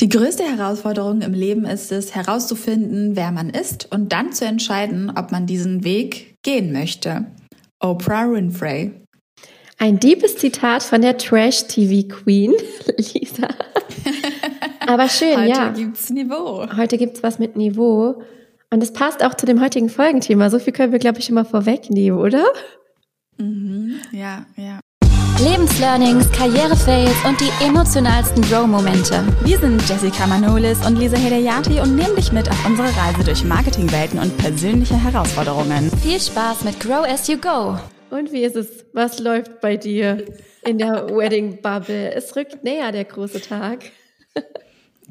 Die größte Herausforderung im Leben ist es, herauszufinden, wer man ist und dann zu entscheiden, ob man diesen Weg gehen möchte. Oprah Winfrey. Ein deepes Zitat von der Trash-TV-Queen, Lisa. Aber schön, Heute ja. Heute gibt's Niveau. Heute gibt's was mit Niveau. Und es passt auch zu dem heutigen Folgenthema. So viel können wir, glaube ich, schon mal vorwegnehmen, oder? Mhm, ja, ja. Lebenslearnings, Karrierefails und die emotionalsten Grow-Momente. Wir sind Jessica Manolis und Lisa Hedayati und nehmen dich mit auf unsere Reise durch Marketingwelten und persönliche Herausforderungen. Viel Spaß mit Grow as you go. Und wie ist es? Was läuft bei dir in der Wedding Bubble? Es rückt näher, der große Tag.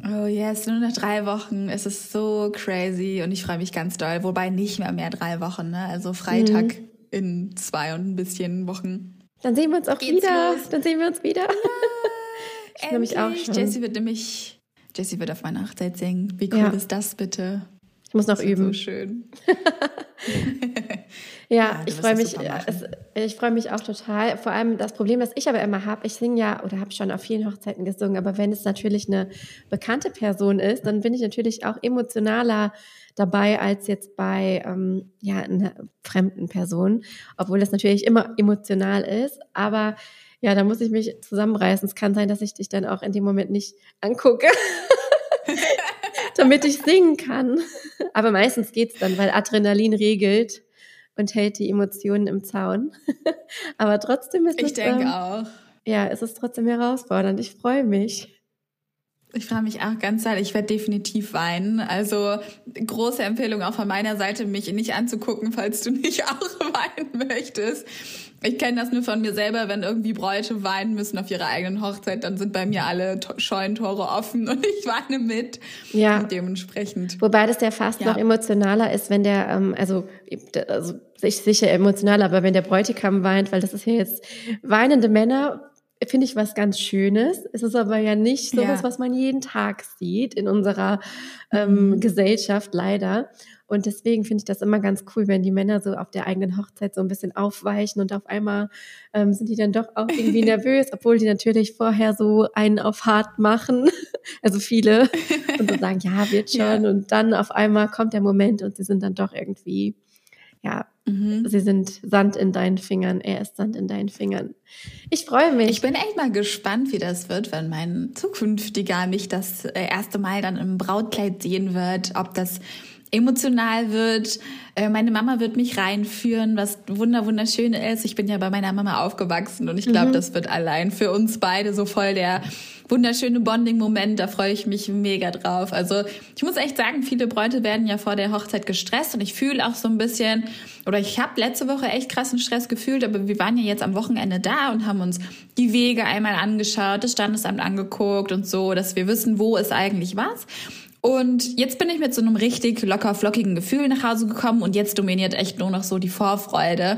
Oh yes, nur noch drei Wochen. Es ist so crazy und ich freue mich ganz doll. Wobei nicht mehr mehr drei Wochen, ne? Also Freitag mhm. in zwei und ein bisschen Wochen. Dann sehen wir uns auch Geht's wieder. los? Dann sehen wir uns wieder. Ja, ich freue mich auch schon. Jessie wird nämlich, Jessie wird auf meiner Hochzeit singen. Wie cool Ja. ist das bitte? Ich muss noch Das üben. So schön. Ja, Ja, ich freue mich, es, ich freue mich auch total. Vor allem das Problem, das ich aber immer habe, ich singe ja oder habe schon auf vielen Hochzeiten gesungen, aber wenn es natürlich eine bekannte Person ist, dann bin ich natürlich auch emotionaler dabei als jetzt bei ähm, ja, einer fremden Person, obwohl das natürlich immer emotional ist. Aber ja, da muss ich mich zusammenreißen. Es kann sein, dass ich dich dann auch in dem Moment nicht angucke. damit ich singen kann. Aber meistens geht's dann, weil Adrenalin regelt und hält die Emotionen im Zaun. Aber trotzdem ist Ich es, denke ähm, auch. ja, es ist trotzdem herausfordernd. Ich freue mich. Ich freue mich auch ganz doll. Ich werde definitiv weinen. Also große Empfehlung auch von meiner Seite, mich nicht anzugucken, falls du nicht auch weinen möchtest. Ich kenne das nur von mir selber, wenn irgendwie Bräute weinen müssen auf ihrer eigenen Hochzeit, dann sind bei mir alle To- Scheunentore offen und ich weine mit. Ja. Und dementsprechend. Wobei das ja fast Ja. noch emotionaler ist, wenn der, ähm, also, also ich sicher emotionaler, aber wenn der Bräutigam weint, weil das ist ja jetzt weinende Männer, finde ich was ganz Schönes. Es ist aber ja nicht sowas, Ja. was man jeden Tag sieht in unserer ähm, Mhm. Gesellschaft leider. Und deswegen finde ich das immer ganz cool, wenn die Männer so auf der eigenen Hochzeit so ein bisschen aufweichen und auf einmal ähm, sind die dann doch auch irgendwie nervös, obwohl die natürlich vorher so einen auf hart machen. Also viele und so sagen, ja, wird schon. Ja. Und dann auf einmal kommt der Moment und sie sind dann doch irgendwie, ja, Mhm. sie sind Sand in deinen Fingern, er ist Sand in deinen Fingern. Ich freue mich. Ich bin echt mal gespannt, wie das wird, wenn mein zukünftiger mich das äh, erste Mal dann im Brautkleid sehen wird, ob das emotional wird. Äh, Meine Mama wird mich reinführen, was wunder wunderschön ist. Ich bin ja bei meiner Mama aufgewachsen und ich glaube, das wird allein für uns beide so voll der wunderschöne Bonding-Moment. Da freue ich mich mega drauf. Also ich muss echt sagen, viele Bräute werden ja vor der Hochzeit gestresst und ich fühle auch so ein bisschen, oder ich habe letzte Woche echt krassen Stress gefühlt, aber wir waren ja jetzt am Wochenende da und haben uns die Wege einmal angeschaut, das Standesamt angeguckt und so, dass wir wissen, wo ist eigentlich was. Und jetzt bin ich mit so einem richtig locker flockigen Gefühl nach Hause gekommen und jetzt dominiert echt nur noch so die Vorfreude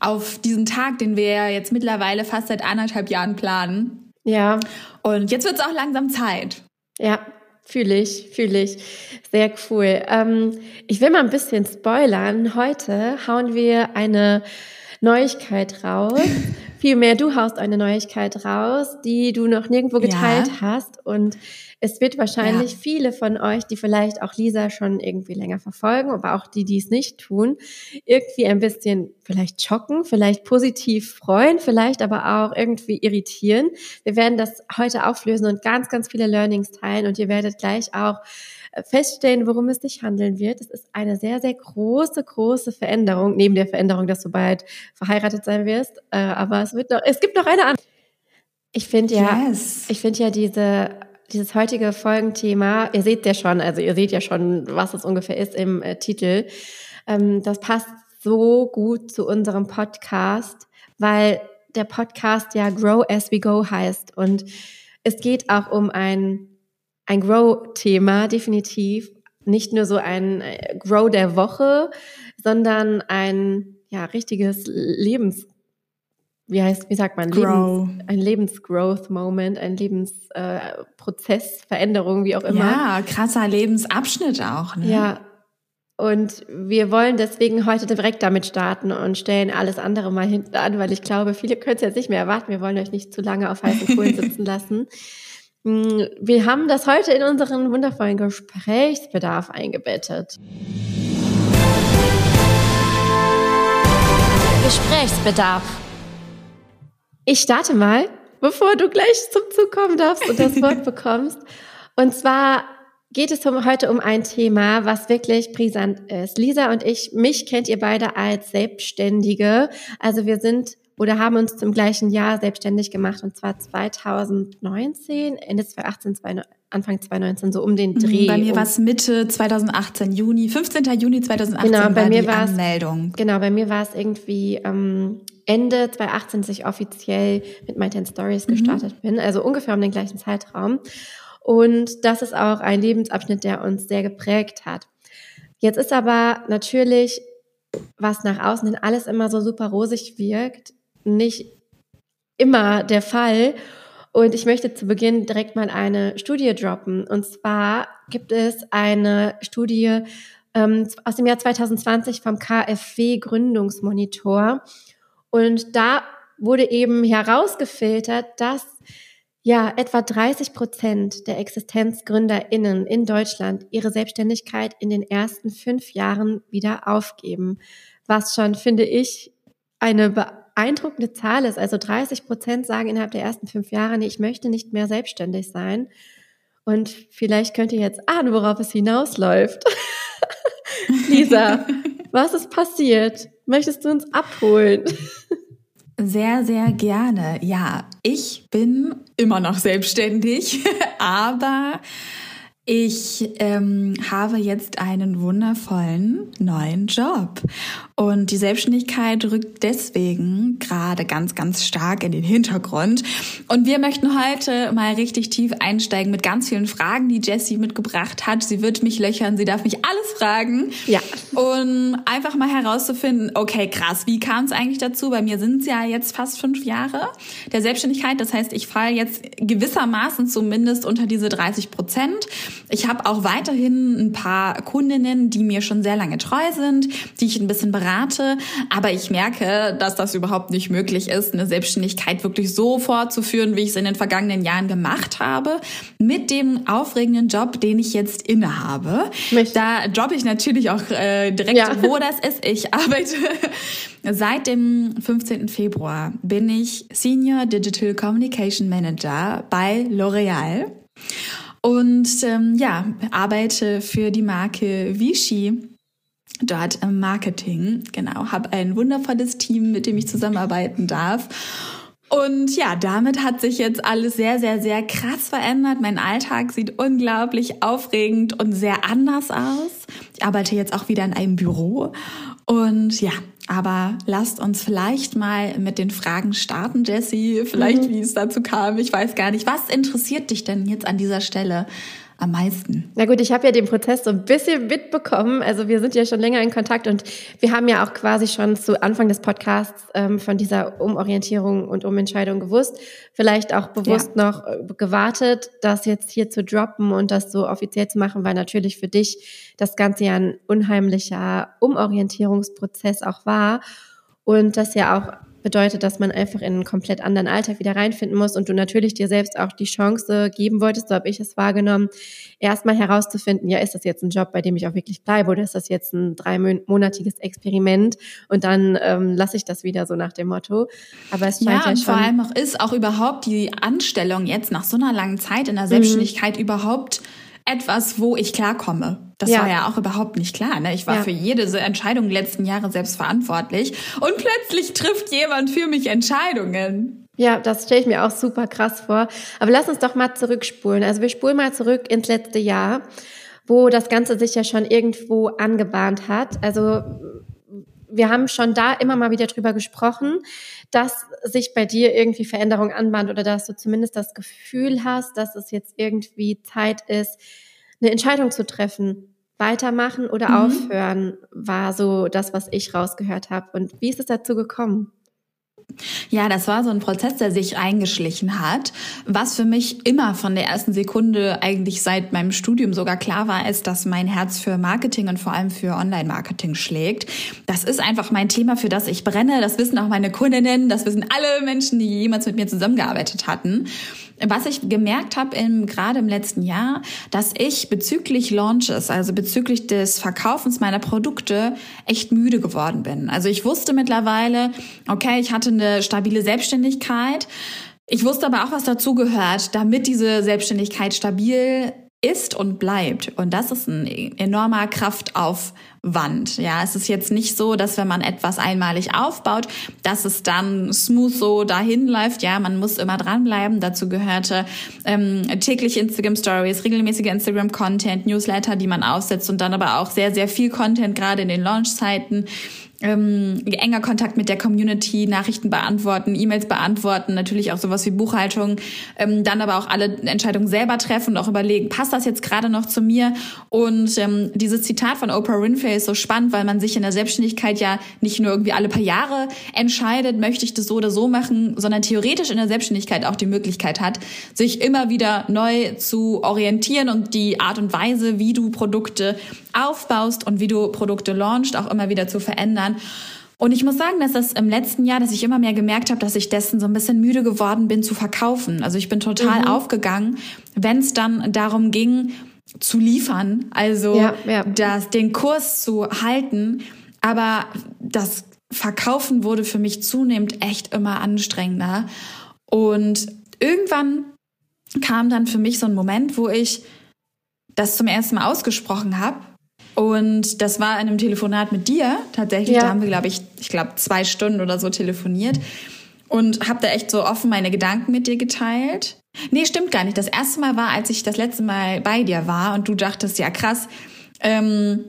auf diesen Tag, den wir jetzt mittlerweile fast seit anderthalb Jahren planen. Ja, Und jetzt wird es auch langsam Zeit. ja, fühle ich, fühle ich. Sehr cool. Ähm, ich will mal ein bisschen spoilern. Heute hauen wir eine Neuigkeit raus. Vielmehr, du haust eine Neuigkeit raus, die du noch nirgendwo geteilt Ja. hast. Und es wird wahrscheinlich Ja. viele von euch, die vielleicht auch Lisa schon irgendwie länger verfolgen, aber auch die, die es nicht tun, irgendwie ein bisschen vielleicht schocken, vielleicht positiv freuen, vielleicht aber auch irgendwie irritieren. Wir werden das heute auflösen und ganz, ganz viele Learnings teilen und ihr werdet gleich auch feststellen, worum es sich handeln wird. Es ist eine sehr, sehr große, große Veränderung, neben der Veränderung, dass du bald verheiratet sein wirst. Äh, aber es wird noch, es gibt noch eine andere. Ich finde ja, Yes. ich finde ja diese, dieses heutige Folgenthema, ihr seht ja schon, also ihr seht ja schon, was es ungefähr ist im äh, Titel. Ähm, das passt so gut zu unserem Podcast, weil der Podcast ja Grow as we go heißt. Und es geht auch um ein, ein Grow-Thema, definitiv. Nicht nur so ein äh, Grow der Woche, sondern ein ja, richtiges Lebens, wie heißt, wie sagt man, Grow. Lebens, ein Lebensgrowth-Moment, ein Lebensprozess, äh, Veränderung, wie auch immer. Ja, krasser Lebensabschnitt auch. Ne? Ja. Und wir wollen deswegen heute direkt damit starten und stellen alles andere mal hinten an, weil ich glaube, viele können es jetzt nicht mehr erwarten. Wir wollen euch nicht zu lange auf heißen Kohlen sitzen lassen. Mm, wir haben das heute in unseren wundervollen Gesprächsbedarf eingebettet. Gesprächsbedarf. Ich starte mal, bevor du gleich zum Zug kommen darfst und das Wort bekommst. Und zwar geht es heute um ein Thema, was wirklich brisant ist. Lisa und ich, mich kennt ihr beide als Selbstständige. Also wir sind oder haben uns zum gleichen Jahr selbstständig gemacht und zwar 2019, Ende 2018, Anfang 2019, so um den mhm, Dreh. Bei mir war es Mitte 2018, Juni, 15. Juni 2018 genau, bei war mir die Anmeldung. Genau, bei mir war es irgendwie ähm, Ende 2018, dass ich offiziell mit My Ten Stories mhm. gestartet mhm. bin, also ungefähr um den gleichen Zeitraum. Und das ist auch ein Lebensabschnitt, der uns sehr geprägt hat. Jetzt ist aber natürlich, was nach außen hin alles immer so super rosig wirkt, nicht immer der Fall. Und ich möchte zu Beginn direkt mal eine Studie droppen. Und zwar gibt es eine Studie ähm, aus dem Jahr 2020 vom KfW Gründungsmonitor. Und da wurde eben herausgefiltert, dass ja, etwa 30 Prozent der ExistenzgründerInnen in Deutschland ihre Selbstständigkeit in den ersten fünf Jahren wieder aufgeben. Was schon, finde ich, eine beeindruckende Zahl ist. Also 30 Prozent sagen innerhalb der ersten fünf Jahre, nee, ich möchte nicht mehr selbstständig sein. Und vielleicht könnt ihr jetzt ahnen, worauf es hinausläuft. Lisa, was ist passiert? Möchtest du uns abholen? Sehr, sehr gerne. Ja, ich bin immer noch selbstständig, aber ich ähm, habe jetzt einen wundervollen neuen Job. Und die Selbstständigkeit rückt deswegen gerade ganz, ganz stark in den Hintergrund. Und wir möchten heute mal richtig tief einsteigen mit ganz vielen Fragen, die Jessie mitgebracht hat. Sie wird mich löchern, sie darf mich alles fragen. Ja. Und einfach mal herauszufinden, okay, krass, wie kam es eigentlich dazu? Bei mir sind es ja jetzt fast fünf Jahre der Selbstständigkeit. Das heißt, ich falle jetzt gewissermaßen zumindest unter diese 30 Prozent. Ich habe auch weiterhin ein paar Kundinnen, die mir schon sehr lange treu sind, die ich ein bisschen berate. Aber ich merke, dass das überhaupt nicht möglich ist, eine Selbstständigkeit wirklich so fortzuführen, wie ich es in den vergangenen Jahren gemacht habe, mit dem aufregenden Job, den ich jetzt innehabe. Möchte. Da jobbe ich natürlich auch äh, direkt, ja. wo das ist. Ich arbeite Seit dem 15. Februar bin ich Senior Digital Communication Manager bei L'Oreal. Und ähm, ja, arbeite für die Marke Vichy dort im Marketing. Genau, habe ein wundervolles Team, mit dem ich zusammenarbeiten darf. Und ja, damit hat sich jetzt alles sehr, sehr, sehr krass verändert. Mein Alltag sieht unglaublich aufregend und sehr anders aus. Ich arbeite jetzt auch wieder in einem Büro. Und ja, aber lasst uns vielleicht mal mit den Fragen starten, Jessie. Vielleicht, mhm. wie es dazu kam. Ich weiß gar nicht. Was interessiert dich denn jetzt an dieser Stelle? Am meisten? Na gut, ich habe ja den Prozess so ein bisschen mitbekommen. Also wir sind ja schon länger in Kontakt und wir haben ja auch quasi schon zu Anfang des Podcasts ähm, von dieser Umorientierung und Umentscheidung gewusst. Vielleicht auch bewusst ja. noch äh, gewartet, das jetzt hier zu droppen und das so offiziell zu machen, weil natürlich für dich das Ganze ja ein unheimlicher Umorientierungsprozess auch war und das ja auch bedeutet, dass man einfach in einen komplett anderen Alltag wieder reinfinden muss und du natürlich dir selbst auch die Chance geben wolltest, so habe ich es wahrgenommen, erstmal herauszufinden, ja, ist das jetzt ein Job, bei dem ich auch wirklich bleibe oder ist das jetzt ein dreimonatiges Experiment und dann ähm, lasse ich das wieder so nach dem Motto. Aber es scheint ja, ja und vor allem auch ist auch überhaupt die Anstellung jetzt nach so einer langen Zeit in der Selbstständigkeit mhm. überhaupt etwas, wo ich klarkomme. Das ja. war ja auch überhaupt nicht klar. Ne? Ich war ja. für jede Entscheidung letzten Jahre selbst verantwortlich und plötzlich trifft jemand für mich Entscheidungen. Ja, das stelle ich mir auch super krass vor. Aber lass uns doch mal zurückspulen. Also wir spulen mal zurück ins letzte Jahr, wo das Ganze sich ja schon irgendwo angebahnt hat. Also wir haben schon da immer mal wieder drüber gesprochen, dass sich bei dir irgendwie Veränderung anbahnt oder dass du zumindest das Gefühl hast, dass es jetzt irgendwie Zeit ist, eine Entscheidung zu treffen. Weitermachen oder mhm. aufhören war so das, was ich rausgehört habe. Und wie ist es dazu gekommen? Ja, das war so ein Prozess, der sich eingeschlichen hat. Was für mich immer von der ersten Sekunde eigentlich seit meinem Studium sogar klar war, ist, dass mein Herz für Marketing und vor allem für Online-Marketing schlägt. Das ist einfach mein Thema, für das ich brenne. Das wissen auch meine Kundinnen, das wissen alle Menschen, die jemals mit mir zusammengearbeitet hatten. Was ich gemerkt habe, im, gerade im letzten Jahr, dass ich bezüglich Launches, also bezüglich des Verkaufens meiner Produkte, echt müde geworden bin. Also ich wusste mittlerweile, okay, ich hatte eine stabile Selbstständigkeit. Ich wusste aber auch, was dazu gehört, damit diese Selbstständigkeit stabil ist und bleibt. Und das ist ein enormer Kraftaufwand. Ja, es ist jetzt nicht so, dass wenn man etwas einmalig aufbaut, dass es dann smooth so dahin läuft. Ja, man muss immer dranbleiben. Dazu gehörte ähm, täglich Instagram Stories, regelmäßige Instagram Content, Newsletter, die man aufsetzt und dann aber auch sehr, sehr viel Content, gerade in den Launchzeiten ähm, enger Kontakt mit der Community, Nachrichten beantworten, E-Mails beantworten, natürlich auch sowas wie Buchhaltung, ähm, dann aber auch alle Entscheidungen selber treffen und auch überlegen, passt das jetzt gerade noch zu mir? Und ähm, dieses Zitat von Oprah Winfrey ist so spannend, weil man sich in der Selbstständigkeit ja nicht nur irgendwie alle paar Jahre entscheidet, möchte ich das so oder so machen, sondern theoretisch in der Selbstständigkeit auch die Möglichkeit hat, sich immer wieder neu zu orientieren und die Art und Weise, wie du Produkte aufbaust und wie du Produkte launchst, auch immer wieder zu verändern. Und ich muss sagen, dass das im letzten Jahr, dass ich immer mehr gemerkt habe, dass ich dessen so ein bisschen müde geworden bin zu verkaufen. Also ich bin total mhm. aufgegangen, wenn es dann darum ging, zu liefern, also ja, ja. Das, den Kurs zu halten. Aber das Verkaufen wurde für mich zunehmend echt immer anstrengender. Und irgendwann kam dann für mich so ein Moment, wo ich das zum ersten Mal ausgesprochen habe und das war in einem Telefonat mit dir tatsächlich. Ja. Da haben wir, glaube ich, ich glaube zwei Stunden oder so telefoniert und habe da echt so offen meine Gedanken mit dir geteilt. Nee, stimmt gar nicht. Das erste Mal war, als ich das letzte Mal bei dir war und du dachtest, ja krass, ähm,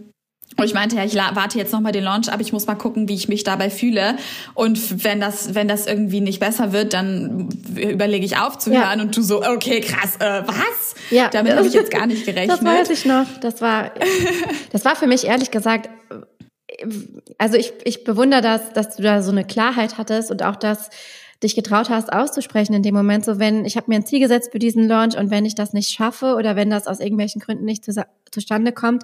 und ich meinte, ja, ich warte jetzt nochmal den Launch ab, ich muss mal gucken, wie ich mich dabei fühle. Und wenn das, wenn das irgendwie nicht besser wird, dann überlege ich aufzuhören. Ja. Und du so, okay, krass, äh, was? Ja. Damit habe ich jetzt gar nicht gerechnet. Das weiß ich noch. Das war, das war für mich ehrlich gesagt, also ich, ich bewundere das, dass du da so eine Klarheit hattest und auch das, dich getraut hast auszusprechen in dem Moment, so wenn ich habe mir ein Ziel gesetzt für diesen Launch und wenn ich das nicht schaffe oder wenn das aus irgendwelchen Gründen nicht zu, zustande kommt,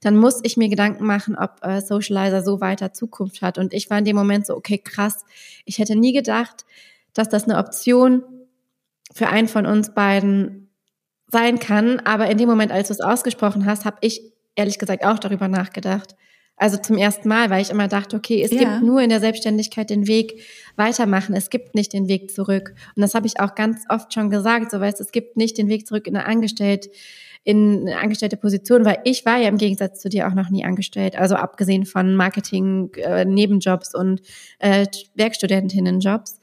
dann muss ich mir Gedanken machen, ob äh, Socializer so weiter Zukunft hat. Und ich war in dem Moment so, okay, krass, ich hätte nie gedacht, dass das eine Option für einen von uns beiden sein kann. Aber in dem Moment, als du es ausgesprochen hast, habe ich ehrlich gesagt auch darüber nachgedacht. Also zum ersten Mal, weil ich immer dachte, okay, es ja. gibt nur in der Selbstständigkeit den Weg weitermachen. Es gibt nicht den Weg zurück. Und das habe ich auch ganz oft schon gesagt. So weißt, es gibt nicht den Weg zurück in eine Angestellte, in eine angestellte Position, weil ich war ja im Gegensatz zu dir auch noch nie angestellt. Also abgesehen von Marketing, äh, Nebenjobs und äh, Werkstudentinnenjobs.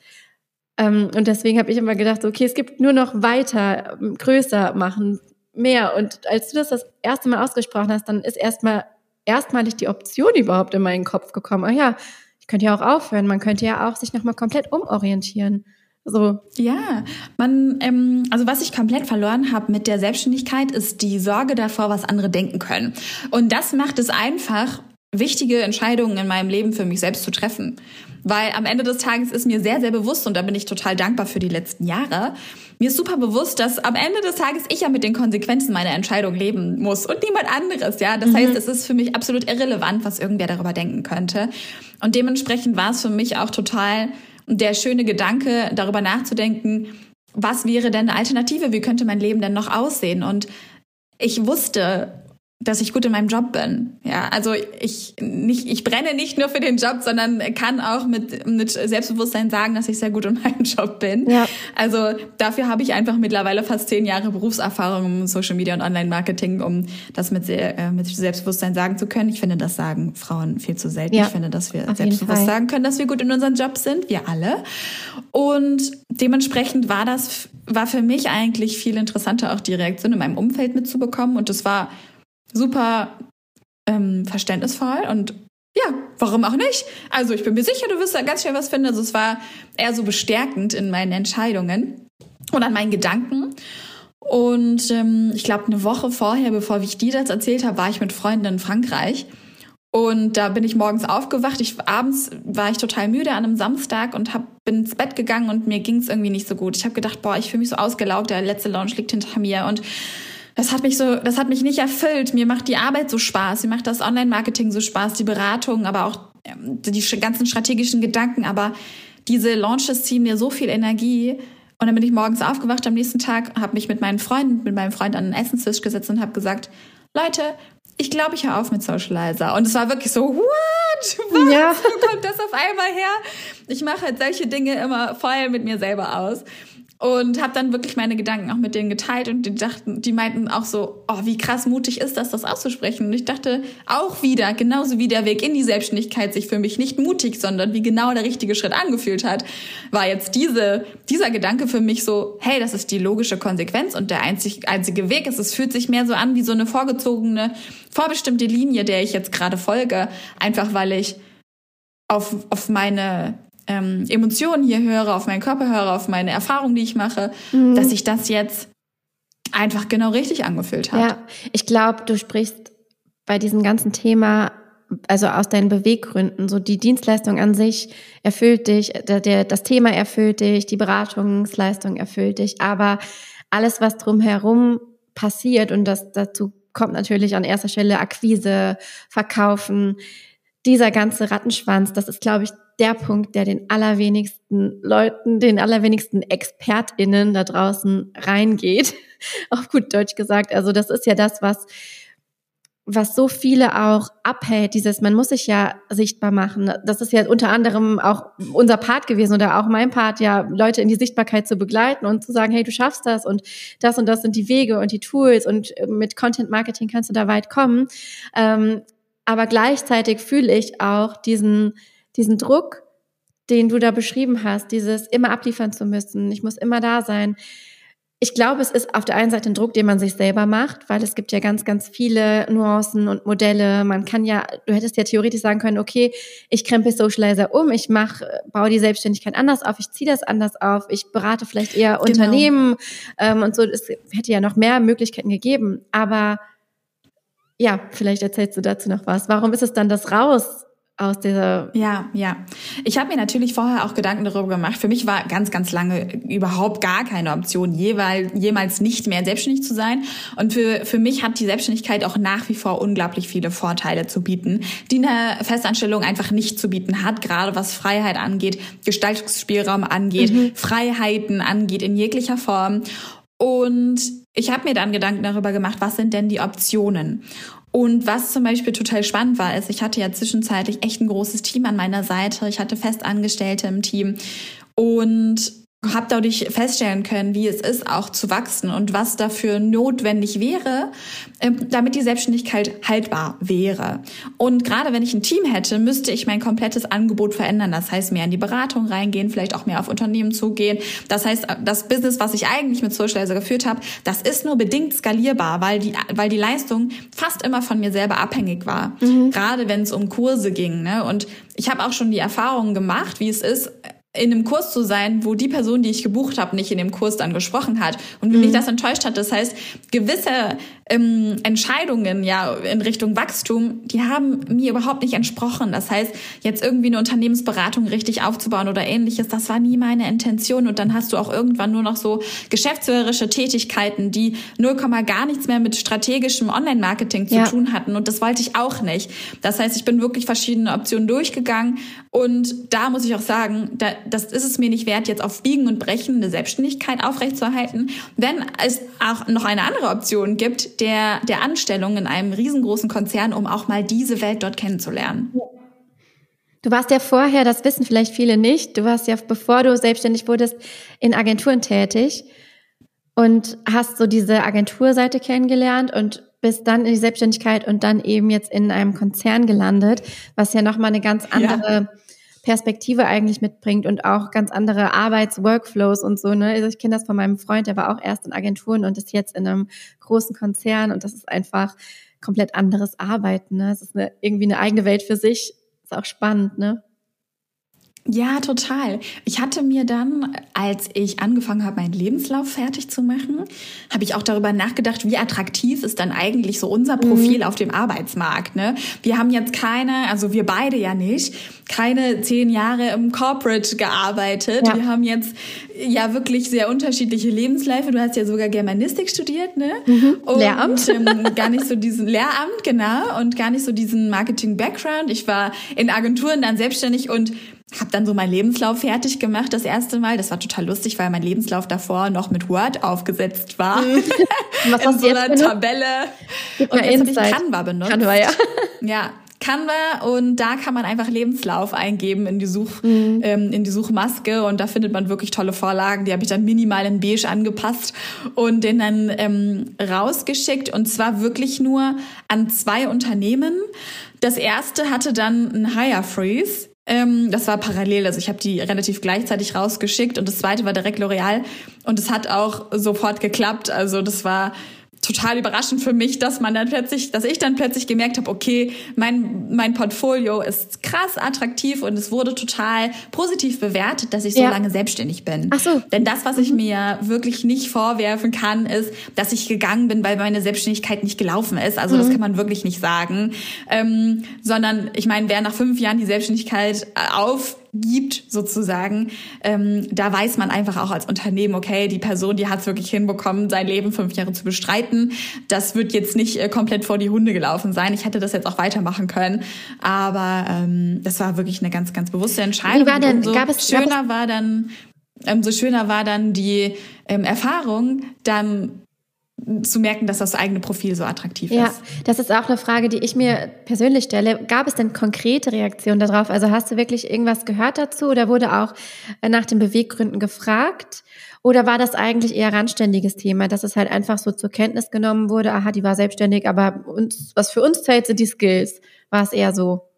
Ähm, und deswegen habe ich immer gedacht, okay, es gibt nur noch weiter, größer machen, mehr. Und als du das das erste Mal ausgesprochen hast, dann ist erstmal erstmalig die Option überhaupt in meinen Kopf gekommen. Ah ja, ich könnte ja auch aufhören. Man könnte ja auch sich nochmal komplett umorientieren. So. Ja, man, ähm, also was ich komplett verloren habe mit der Selbstständigkeit, ist die Sorge davor, was andere denken können. Und das macht es einfach, wichtige Entscheidungen in meinem Leben für mich selbst zu treffen. Weil am Ende des Tages ist mir sehr, sehr bewusst, und da bin ich total dankbar für die letzten Jahre, mir ist super bewusst, dass am Ende des Tages ich ja mit den Konsequenzen meiner Entscheidung leben muss und niemand anderes, ja. Das mhm. heißt, es ist für mich absolut irrelevant, was irgendwer darüber denken könnte. Und dementsprechend war es für mich auch total der schöne Gedanke, darüber nachzudenken, was wäre denn eine Alternative? Wie könnte mein Leben denn noch aussehen? Und ich wusste dass ich gut in meinem Job bin. Ja, also ich nicht, ich brenne nicht nur für den Job, sondern kann auch mit, mit Selbstbewusstsein sagen, dass ich sehr gut in meinem Job bin. Ja. Also dafür habe ich einfach mittlerweile fast zehn Jahre Berufserfahrung im Social Media und Online-Marketing, um das mit, äh, mit Selbstbewusstsein sagen zu können. Ich finde, das sagen Frauen viel zu selten. Ja, ich finde, dass wir selbstbewusst sagen können, dass wir gut in unserem Job sind, wir alle. Und dementsprechend war das, war für mich eigentlich viel interessanter, auch die Reaktion in meinem Umfeld mitzubekommen. Und das war super ähm, verständnisvoll und ja, warum auch nicht? Also ich bin mir sicher, du wirst da ganz schnell was finden. Also es war eher so bestärkend in meinen Entscheidungen und an meinen Gedanken. Und ähm, ich glaube, eine Woche vorher, bevor ich dir das erzählt habe, war ich mit Freunden in Frankreich. Und da bin ich morgens aufgewacht. Ich, abends war ich total müde an einem Samstag und hab, bin ins Bett gegangen und mir ging es irgendwie nicht so gut. Ich habe gedacht, boah, ich fühle mich so ausgelaugt, der letzte Launch liegt hinter mir und das hat mich so, das hat mich nicht erfüllt. Mir macht die Arbeit so Spaß, mir macht das Online-Marketing so Spaß, die Beratung, aber auch ähm, die ganzen strategischen Gedanken. Aber diese Launches ziehen mir so viel Energie Und dann bin ich morgens aufgewacht am nächsten Tag, habe mich mit meinen Freunden, mit meinem Freund an den Essenstisch gesetzt und habe gesagt, Leute, ich glaube, ich höre auf mit Socializer. Und es war wirklich so, what? Was? Ja. Wo kommt das auf einmal her? Ich mache halt solche Dinge immer voll mit mir selber aus und habe dann wirklich meine Gedanken auch mit denen geteilt und die dachten, die meinten auch so, oh, wie krass mutig ist das, das auszusprechen. Und ich dachte auch wieder, genauso wie der Weg in die Selbstständigkeit sich für mich nicht mutig, sondern wie genau der richtige Schritt angefühlt hat, war jetzt diese, dieser Gedanke für mich so, hey, das ist die logische Konsequenz und der einzig, einzige Weg ist. Es fühlt sich mehr so an wie so eine vorgezogene, vorbestimmte Linie, der ich jetzt gerade folge, einfach weil ich auf, auf meine ähm, Emotionen hier höre, auf meinen Körper höre, auf meine Erfahrungen, die ich mache, mhm. dass sich das jetzt einfach genau richtig angefühlt hat. Ja, ich glaube, du sprichst bei diesem ganzen Thema also aus deinen Beweggründen, so die Dienstleistung an sich erfüllt dich, der, der, das Thema erfüllt dich, die Beratungsleistung erfüllt dich, aber alles, was drumherum passiert und das dazu kommt natürlich an erster Stelle Akquise, Verkaufen, dieser ganze Rattenschwanz, das ist, glaube ich, der Punkt, der den allerwenigsten Leuten, den allerwenigsten ExpertInnen da draußen reingeht. Auf gut Deutsch gesagt. Also das ist ja das, was, was so viele auch abhält, dieses, man muss sich ja sichtbar machen. Das ist ja unter anderem auch unser Part gewesen oder auch mein Part, ja, Leute in die Sichtbarkeit zu begleiten und zu sagen, hey, du schaffst das und das und das sind die Wege und die Tools und mit Content Marketing kannst du da weit kommen. Ähm, aber gleichzeitig fühle ich auch diesen, diesen Druck, den du da beschrieben hast, dieses immer abliefern zu müssen, ich muss immer da sein. Ich glaube, es ist auf der einen Seite ein Druck, den man sich selber macht, weil es gibt ja ganz, ganz viele Nuancen und Modelle. Man kann ja, du hättest ja theoretisch sagen können, okay, ich krempel Socializer um, ich mache, baue die Selbstständigkeit anders auf, ich ziehe das anders auf, ich berate vielleicht eher genau. Unternehmen ähm, und so. Es hätte ja noch mehr Möglichkeiten gegeben. Aber ja, vielleicht erzählst du dazu noch was. Warum ist es dann das Raus aus dieser. Ja, ja. Ich habe mir natürlich vorher auch Gedanken darüber gemacht. Für mich war ganz, ganz lange überhaupt gar keine Option, jeweils, jemals nicht mehr selbstständig zu sein. Und für, für mich hat die Selbstständigkeit auch nach wie vor unglaublich viele Vorteile zu bieten, die eine Festanstellung einfach nicht zu bieten hat, gerade was Freiheit angeht, Gestaltungsspielraum angeht, mhm. Freiheiten angeht in jeglicher Form. Und ich habe mir dann Gedanken darüber gemacht, was sind denn die Optionen? Und was zum Beispiel total spannend war, ist, ich hatte ja zwischenzeitlich echt ein großes Team an meiner Seite. Ich hatte Festangestellte im Team. Und habe dadurch feststellen können, wie es ist, auch zu wachsen und was dafür notwendig wäre, ähm, damit die Selbstständigkeit haltbar wäre. Und gerade wenn ich ein Team hätte, müsste ich mein komplettes Angebot verändern. Das heißt, mehr in die Beratung reingehen, vielleicht auch mehr auf Unternehmen zugehen. Das heißt, das Business, was ich eigentlich mit Socializer geführt habe, das ist nur bedingt skalierbar, weil die, weil die Leistung fast immer von mir selber abhängig war. Mhm. Gerade wenn es um Kurse ging. Ne? Und ich habe auch schon die Erfahrung gemacht, wie es ist, in einem Kurs zu sein, wo die Person, die ich gebucht habe, nicht in dem Kurs dann gesprochen hat und wie mhm. mich das enttäuscht hat. Das heißt, gewisse ähm, Entscheidungen ja in Richtung Wachstum, die haben mir überhaupt nicht entsprochen. Das heißt, jetzt irgendwie eine Unternehmensberatung richtig aufzubauen oder ähnliches, das war nie meine Intention. Und dann hast du auch irgendwann nur noch so geschäftsführerische Tätigkeiten, die 0, gar nichts mehr mit strategischem Online-Marketing zu ja. tun hatten. Und das wollte ich auch nicht. Das heißt, ich bin wirklich verschiedene Optionen durchgegangen. Und da muss ich auch sagen, da, das ist es mir nicht wert, jetzt auf Biegen und Brechen eine Selbstständigkeit aufrechtzuerhalten. Wenn es auch noch eine andere Option gibt, der, der Anstellung in einem riesengroßen Konzern, um auch mal diese Welt dort kennenzulernen. Du warst ja vorher, das wissen vielleicht viele nicht, du warst ja, bevor du selbstständig wurdest, in Agenturen tätig und hast so diese Agenturseite kennengelernt und bist dann in die Selbstständigkeit und dann eben jetzt in einem Konzern gelandet, was ja nochmal eine ganz andere ja. Perspektive eigentlich mitbringt und auch ganz andere Arbeitsworkflows und so. Ne? Also ich kenne das von meinem Freund, der war auch erst in Agenturen und ist jetzt in einem großen Konzern und das ist einfach komplett anderes Arbeiten. Ne? Es ist eine, irgendwie eine eigene Welt für sich. Ist auch spannend, ne? Ja, total. Ich hatte mir dann, als ich angefangen habe, meinen Lebenslauf fertig zu machen, habe ich auch darüber nachgedacht, wie attraktiv ist dann eigentlich so unser mhm. Profil mhm. auf dem Arbeitsmarkt. Ne? Wir haben jetzt keine, also wir beide ja nicht, keine zehn Jahre im Corporate gearbeitet. Ja. Wir haben jetzt ja wirklich sehr unterschiedliche Lebensläufe. Du hast ja sogar Germanistik studiert, ne? Mhm. Und, Lehramt. Ähm, gar nicht so diesen Lehramt, genau, und gar nicht so diesen Marketing-Background. Ich war in Agenturen dann selbstständig und habe dann so meinen Lebenslauf fertig gemacht das erste Mal. Das war total lustig, weil mein Lebenslauf davor noch mit Word aufgesetzt war. Mhm. Was in so einer Tabelle. Und jetzt habe ich Canva benutzt. Canva, ja. Ja, Canva und da kann man einfach Lebenslauf eingeben in die Such mhm. ähm, in die Suchmaske und da findet man wirklich tolle Vorlagen. Die habe ich dann minimal in beige angepasst und den dann ähm, rausgeschickt und zwar wirklich nur an zwei Unternehmen. Das erste hatte dann ein Hire Freeze. Ähm, das war parallel, also ich habe die relativ gleichzeitig rausgeschickt und das zweite war direkt L'Oreal und es hat auch sofort geklappt. Also das war total überraschend für mich, dass man dann plötzlich, dass ich dann plötzlich gemerkt habe, okay, mein mein Portfolio ist krass attraktiv und es wurde total positiv bewertet, dass ich so ja. lange selbstständig bin. Ach so. Denn das, was ich mhm. mir wirklich nicht vorwerfen kann, ist, dass ich gegangen bin, weil meine Selbstständigkeit nicht gelaufen ist. Also mhm. das kann man wirklich nicht sagen, ähm, sondern ich meine, wer nach fünf Jahren die Selbstständigkeit äh, auf gibt, sozusagen, ähm, da weiß man einfach auch als Unternehmen, okay, die Person, die hat es wirklich hinbekommen, sein Leben fünf Jahre zu bestreiten. Das wird jetzt nicht äh, komplett vor die Hunde gelaufen sein. Ich hätte das jetzt auch weitermachen können, aber ähm, das war wirklich eine ganz, ganz bewusste Entscheidung. Wie war denn, so gab es, schöner gab es war dann, ähm, so schöner war dann die ähm, Erfahrung, dann zu merken, dass das eigene Profil so attraktiv ja, ist. Ja, das ist auch eine Frage, die ich mir persönlich stelle. Gab es denn konkrete Reaktionen darauf? Also hast du wirklich irgendwas gehört dazu oder wurde auch nach den Beweggründen gefragt? Oder war das eigentlich eher randständiges Thema, dass es halt einfach so zur Kenntnis genommen wurde, aha, die war selbstständig, aber uns, was für uns zählt, sind die Skills. War es eher so?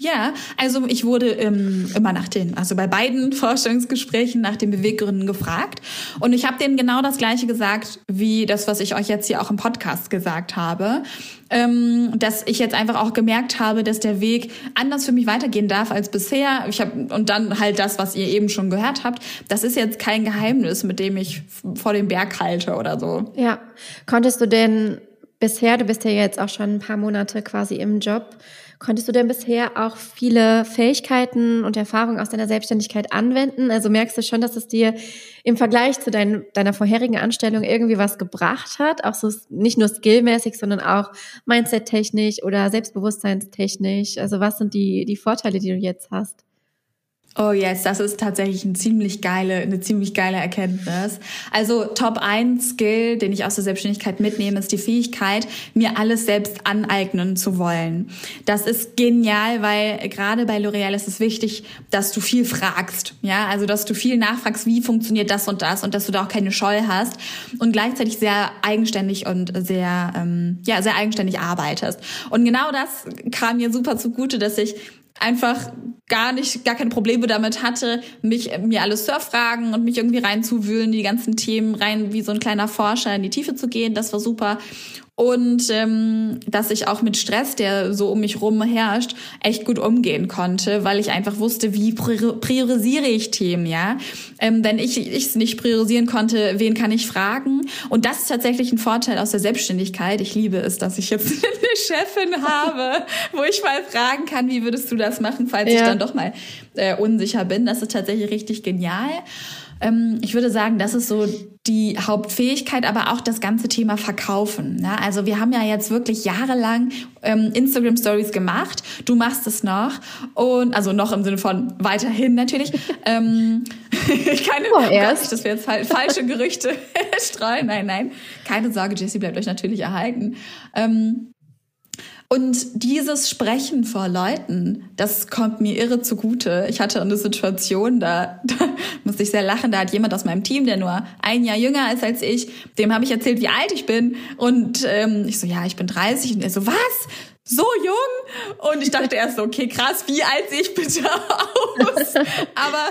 Ja, also ich wurde ähm, immer nach den, also bei beiden Forschungsgesprächen nach den Beweggründen gefragt und ich habe denen genau das gleiche gesagt wie das, was ich euch jetzt hier auch im Podcast gesagt habe, ähm, dass ich jetzt einfach auch gemerkt habe, dass der Weg anders für mich weitergehen darf als bisher. Ich habe und dann halt das, was ihr eben schon gehört habt. Das ist jetzt kein Geheimnis, mit dem ich vor dem Berg halte oder so. Ja, konntest du denn bisher, du bist ja jetzt auch schon ein paar Monate quasi im Job Konntest du denn bisher auch viele Fähigkeiten und Erfahrungen aus deiner Selbstständigkeit anwenden? Also merkst du schon, dass es dir im Vergleich zu dein, deiner vorherigen Anstellung irgendwie was gebracht hat? Auch so nicht nur skillmäßig, sondern auch Mindset-technisch oder Selbstbewusstseinstechnisch. Also was sind die, die Vorteile, die du jetzt hast? Oh yes, das ist tatsächlich ein ziemlich geile, eine ziemlich geile Erkenntnis. Also Top 1 Skill, den ich aus der Selbstständigkeit mitnehme, ist die Fähigkeit, mir alles selbst aneignen zu wollen. Das ist genial, weil gerade bei L'Oreal ist es wichtig, dass du viel fragst. Ja, also dass du viel nachfragst, wie funktioniert das und das und dass du da auch keine Scheu hast und gleichzeitig sehr eigenständig und sehr, ähm, ja, sehr eigenständig arbeitest. Und genau das kam mir super zugute, dass ich einfach gar nicht, gar keine Probleme damit hatte, mich, mir alles zu erfragen und mich irgendwie reinzuwühlen, die ganzen Themen rein wie so ein kleiner Forscher in die Tiefe zu gehen. Das war super und ähm, dass ich auch mit Stress, der so um mich rum herrscht, echt gut umgehen konnte, weil ich einfach wusste, wie priorisiere ich Themen, ja. Ähm, wenn ich es nicht priorisieren konnte, wen kann ich fragen? Und das ist tatsächlich ein Vorteil aus der Selbstständigkeit. Ich liebe es, dass ich jetzt eine Chefin habe, wo ich mal fragen kann, wie würdest du das machen, falls ja. ich dann doch mal äh, unsicher bin. Das ist tatsächlich richtig genial. Ähm, ich würde sagen, das ist so die Hauptfähigkeit, aber auch das ganze Thema Verkaufen. Ne? Also wir haben ja jetzt wirklich jahrelang ähm, Instagram Stories gemacht. Du machst es noch und also noch im Sinne von weiterhin natürlich. ähm, keine oh, erst. dass wir jetzt falsche Gerüchte streuen. Nein, nein, keine Sorge, Jessie bleibt euch natürlich erhalten. Ähm, und dieses Sprechen vor Leuten, das kommt mir irre zugute. Ich hatte eine Situation, da, da musste ich sehr lachen, da hat jemand aus meinem Team, der nur ein Jahr jünger ist als ich, dem habe ich erzählt, wie alt ich bin. Und ähm, ich so, ja, ich bin 30. Und er so, was? So jung und ich dachte erst so, okay, krass, wie alt sehe ich bitte aus? Aber,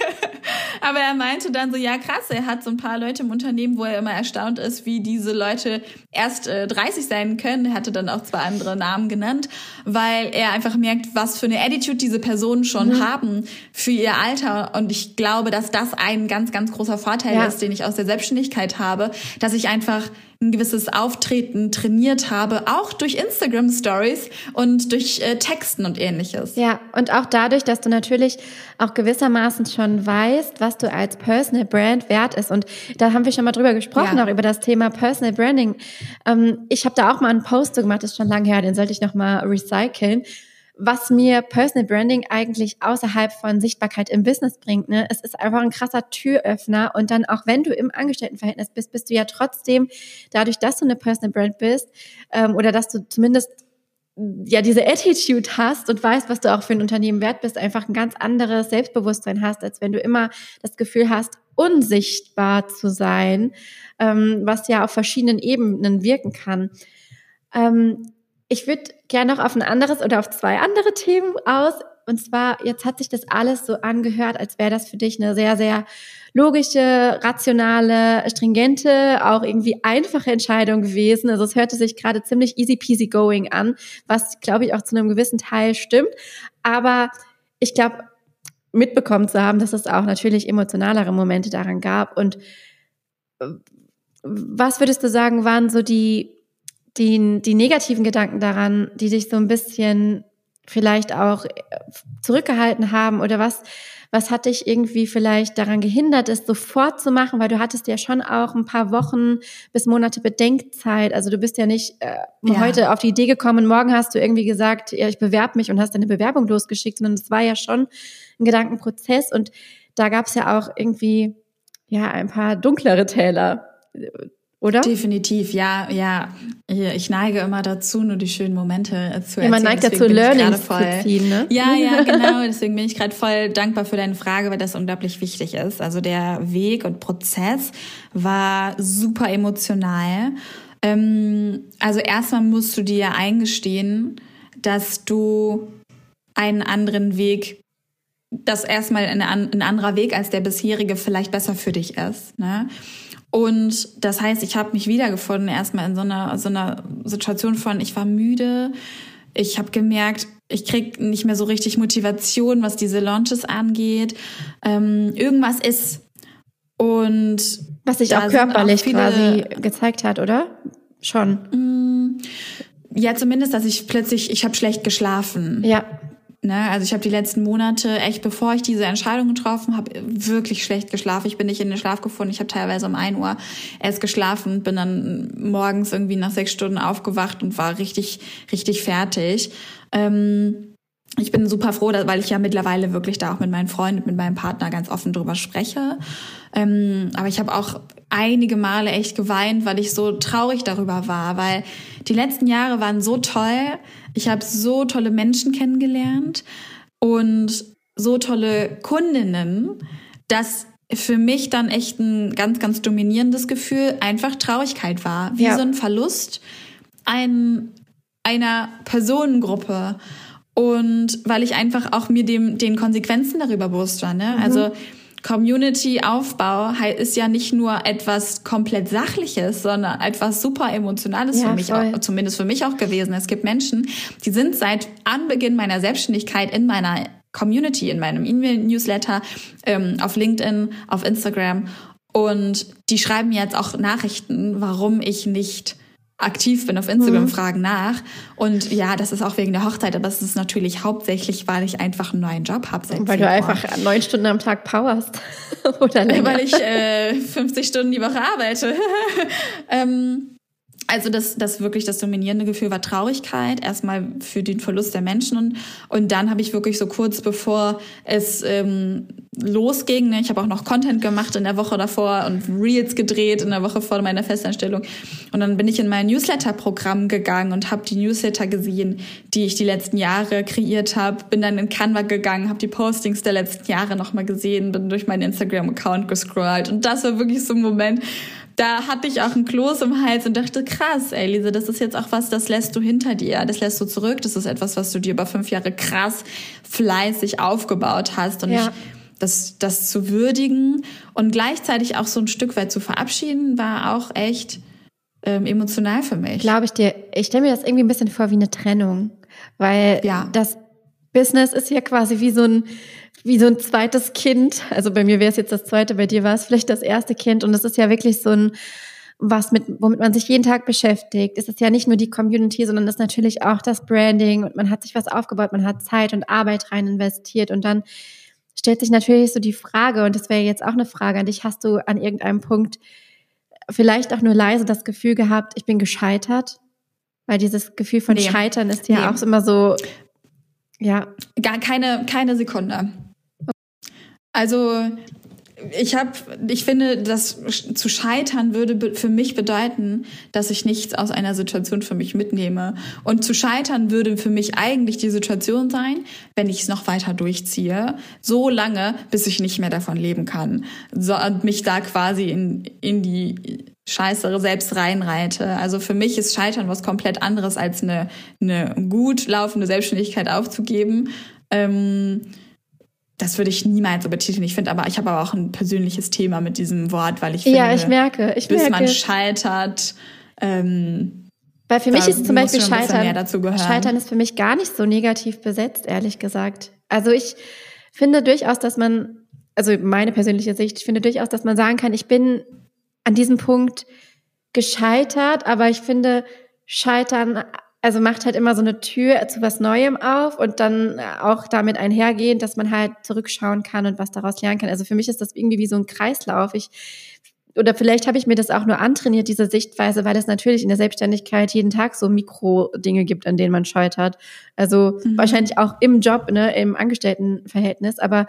aber er meinte dann so, ja krass, er hat so ein paar Leute im Unternehmen, wo er immer erstaunt ist, wie diese Leute erst äh, 30 sein können. Er hatte dann auch zwei andere Namen genannt, weil er einfach merkt, was für eine Attitude diese Personen schon mhm. haben für ihr Alter. Und ich glaube, dass das ein ganz, ganz großer Vorteil ja. ist, den ich aus der Selbstständigkeit habe, dass ich einfach ein gewisses Auftreten trainiert habe, auch durch Instagram Stories und durch äh, Texten und ähnliches. Ja, und auch dadurch, dass du natürlich auch gewissermaßen schon weißt, was du als Personal Brand wert ist. Und da haben wir schon mal drüber gesprochen, ja. auch über das Thema Personal Branding. Ähm, ich habe da auch mal einen Post gemacht, das ist schon lange her, den sollte ich noch mal recyceln was mir Personal Branding eigentlich außerhalb von Sichtbarkeit im Business bringt. Ne? Es ist einfach ein krasser Türöffner und dann auch wenn du im Angestelltenverhältnis bist, bist du ja trotzdem dadurch, dass du eine Personal Brand bist ähm, oder dass du zumindest ja diese Attitude hast und weißt, was du auch für ein Unternehmen wert bist, einfach ein ganz anderes Selbstbewusstsein hast, als wenn du immer das Gefühl hast, unsichtbar zu sein, ähm, was ja auf verschiedenen Ebenen wirken kann. Ähm, ich würde gerne noch auf ein anderes oder auf zwei andere Themen aus. Und zwar, jetzt hat sich das alles so angehört, als wäre das für dich eine sehr, sehr logische, rationale, stringente, auch irgendwie einfache Entscheidung gewesen. Also es hörte sich gerade ziemlich easy peasy going an, was, glaube ich, auch zu einem gewissen Teil stimmt. Aber ich glaube, mitbekommen zu haben, dass es auch natürlich emotionalere Momente daran gab. Und äh, was würdest du sagen, waren so die die, die negativen Gedanken daran, die dich so ein bisschen vielleicht auch äh, zurückgehalten haben oder was, was hat dich irgendwie vielleicht daran gehindert, es sofort zu machen, weil du hattest ja schon auch ein paar Wochen bis Monate Bedenkzeit. Also du bist ja nicht äh, ja. heute auf die Idee gekommen, morgen hast du irgendwie gesagt, ja, ich bewerbe mich und hast deine Bewerbung losgeschickt, sondern es war ja schon ein Gedankenprozess und da gab es ja auch irgendwie ja ein paar dunklere Täler oder? Definitiv, ja, ja. Ich neige immer dazu, nur die schönen Momente zu erzählen. Ja, man neigt dazu, Learnings voll, zu ziehen, ne? Ja, ja, genau. Deswegen bin ich gerade voll dankbar für deine Frage, weil das unglaublich wichtig ist. Also der Weg und Prozess war super emotional. Ähm, also erstmal musst du dir eingestehen, dass du einen anderen Weg dass erstmal ein, ein anderer Weg als der bisherige vielleicht besser für dich ist. Ne? Und das heißt, ich habe mich wiedergefunden erstmal in so einer, so einer Situation von, ich war müde, ich habe gemerkt, ich krieg nicht mehr so richtig Motivation, was diese Launches angeht. Ähm, irgendwas ist. Und was sich auch körperlich auch viele, quasi gezeigt hat, oder? Schon. Mm, ja, zumindest, dass ich plötzlich, ich habe schlecht geschlafen. Ja. Ne? Also ich habe die letzten Monate, echt bevor ich diese Entscheidung getroffen habe, wirklich schlecht geschlafen. Ich bin nicht in den Schlaf gefunden. Ich habe teilweise um ein Uhr erst geschlafen, bin dann morgens irgendwie nach sechs Stunden aufgewacht und war richtig, richtig fertig. Ähm, ich bin super froh, weil ich ja mittlerweile wirklich da auch mit meinen Freunden, mit meinem Partner ganz offen drüber spreche. Ähm, aber ich habe auch einige Male echt geweint, weil ich so traurig darüber war, weil die letzten Jahre waren so toll. Ich habe so tolle Menschen kennengelernt und so tolle Kundinnen, dass für mich dann echt ein ganz, ganz dominierendes Gefühl einfach Traurigkeit war. Wie ja. so ein Verlust ein, einer Personengruppe. Und weil ich einfach auch mir dem, den Konsequenzen darüber bewusst war. Ne? Mhm. Also Community-Aufbau ist ja nicht nur etwas komplett Sachliches, sondern etwas super Emotionales ja, für mich, auch, zumindest für mich auch gewesen. Es gibt Menschen, die sind seit Anbeginn meiner Selbstständigkeit in meiner Community, in meinem E-Mail-Newsletter, ähm, auf LinkedIn, auf Instagram und die schreiben mir jetzt auch Nachrichten, warum ich nicht aktiv bin auf Instagram, mhm. fragen nach. Und ja, das ist auch wegen der Hochzeit, aber es ist natürlich hauptsächlich, weil ich einfach einen neuen Job habe. Weil du einfach neun Stunden am Tag powerst. Oder länger. Weil ich äh, 50 Stunden die Woche arbeite. ähm, also das, das wirklich das dominierende Gefühl war Traurigkeit, erstmal für den Verlust der Menschen. Und, und dann habe ich wirklich so kurz bevor es ähm, losging, ne, ich habe auch noch Content gemacht in der Woche davor und Reels gedreht in der Woche vor meiner Festanstellung. Und dann bin ich in mein Newsletter-Programm gegangen und habe die Newsletter gesehen, die ich die letzten Jahre kreiert habe, bin dann in Canva gegangen, habe die Postings der letzten Jahre nochmal gesehen, bin durch meinen Instagram-Account gescrollt. Und das war wirklich so ein Moment, da hatte ich auch ein Kloß im Hals und dachte, krass, ey, Lisa, das ist jetzt auch was, das lässt du hinter dir, das lässt du zurück. Das ist etwas, was du dir über fünf Jahre krass fleißig aufgebaut hast. Und ja. ich, das, das zu würdigen und gleichzeitig auch so ein Stück weit zu verabschieden, war auch echt ähm, emotional für mich. Glaube ich dir. Ich stelle mir das irgendwie ein bisschen vor wie eine Trennung, weil ja. das Business ist ja quasi wie so ein wie so ein zweites Kind. Also bei mir wäre es jetzt das zweite, bei dir war es vielleicht das erste Kind. Und es ist ja wirklich so ein was mit, womit man sich jeden Tag beschäftigt. Es ist ja nicht nur die Community, sondern es ist natürlich auch das Branding und man hat sich was aufgebaut, man hat Zeit und Arbeit rein investiert und dann stellt sich natürlich so die Frage, und das wäre jetzt auch eine Frage an dich, hast du an irgendeinem Punkt vielleicht auch nur leise das Gefühl gehabt, ich bin gescheitert? Weil dieses Gefühl von nee. Scheitern ist ja nee. auch immer so, ja. Gar keine, keine Sekunde. Also ich habe, ich finde, das zu scheitern würde für mich bedeuten, dass ich nichts aus einer Situation für mich mitnehme. Und zu scheitern würde für mich eigentlich die Situation sein, wenn ich es noch weiter durchziehe, so lange, bis ich nicht mehr davon leben kann, so, und mich da quasi in in die Scheiße selbst reinreite. Also für mich ist Scheitern was komplett anderes als eine eine gut laufende Selbstständigkeit aufzugeben. Ähm, das würde ich niemals so betiteln. Ich finde aber, ich habe aber auch ein persönliches Thema mit diesem Wort, weil ich finde, ja, ich merke, ich bis merke. man scheitert, ähm, weil für mich ist zum Beispiel Scheitern, Scheitern ist für mich gar nicht so negativ besetzt, ehrlich gesagt. Also ich finde durchaus, dass man, also meine persönliche Sicht, ich finde durchaus, dass man sagen kann, ich bin an diesem Punkt gescheitert, aber ich finde, Scheitern also macht halt immer so eine Tür zu was Neuem auf und dann auch damit einhergehend, dass man halt zurückschauen kann und was daraus lernen kann. Also für mich ist das irgendwie wie so ein Kreislauf. Ich oder vielleicht habe ich mir das auch nur antrainiert, diese Sichtweise, weil es natürlich in der Selbstständigkeit jeden Tag so Mikro-Dinge gibt, an denen man scheutert. Also mhm. wahrscheinlich auch im Job, ne, im Angestelltenverhältnis. Aber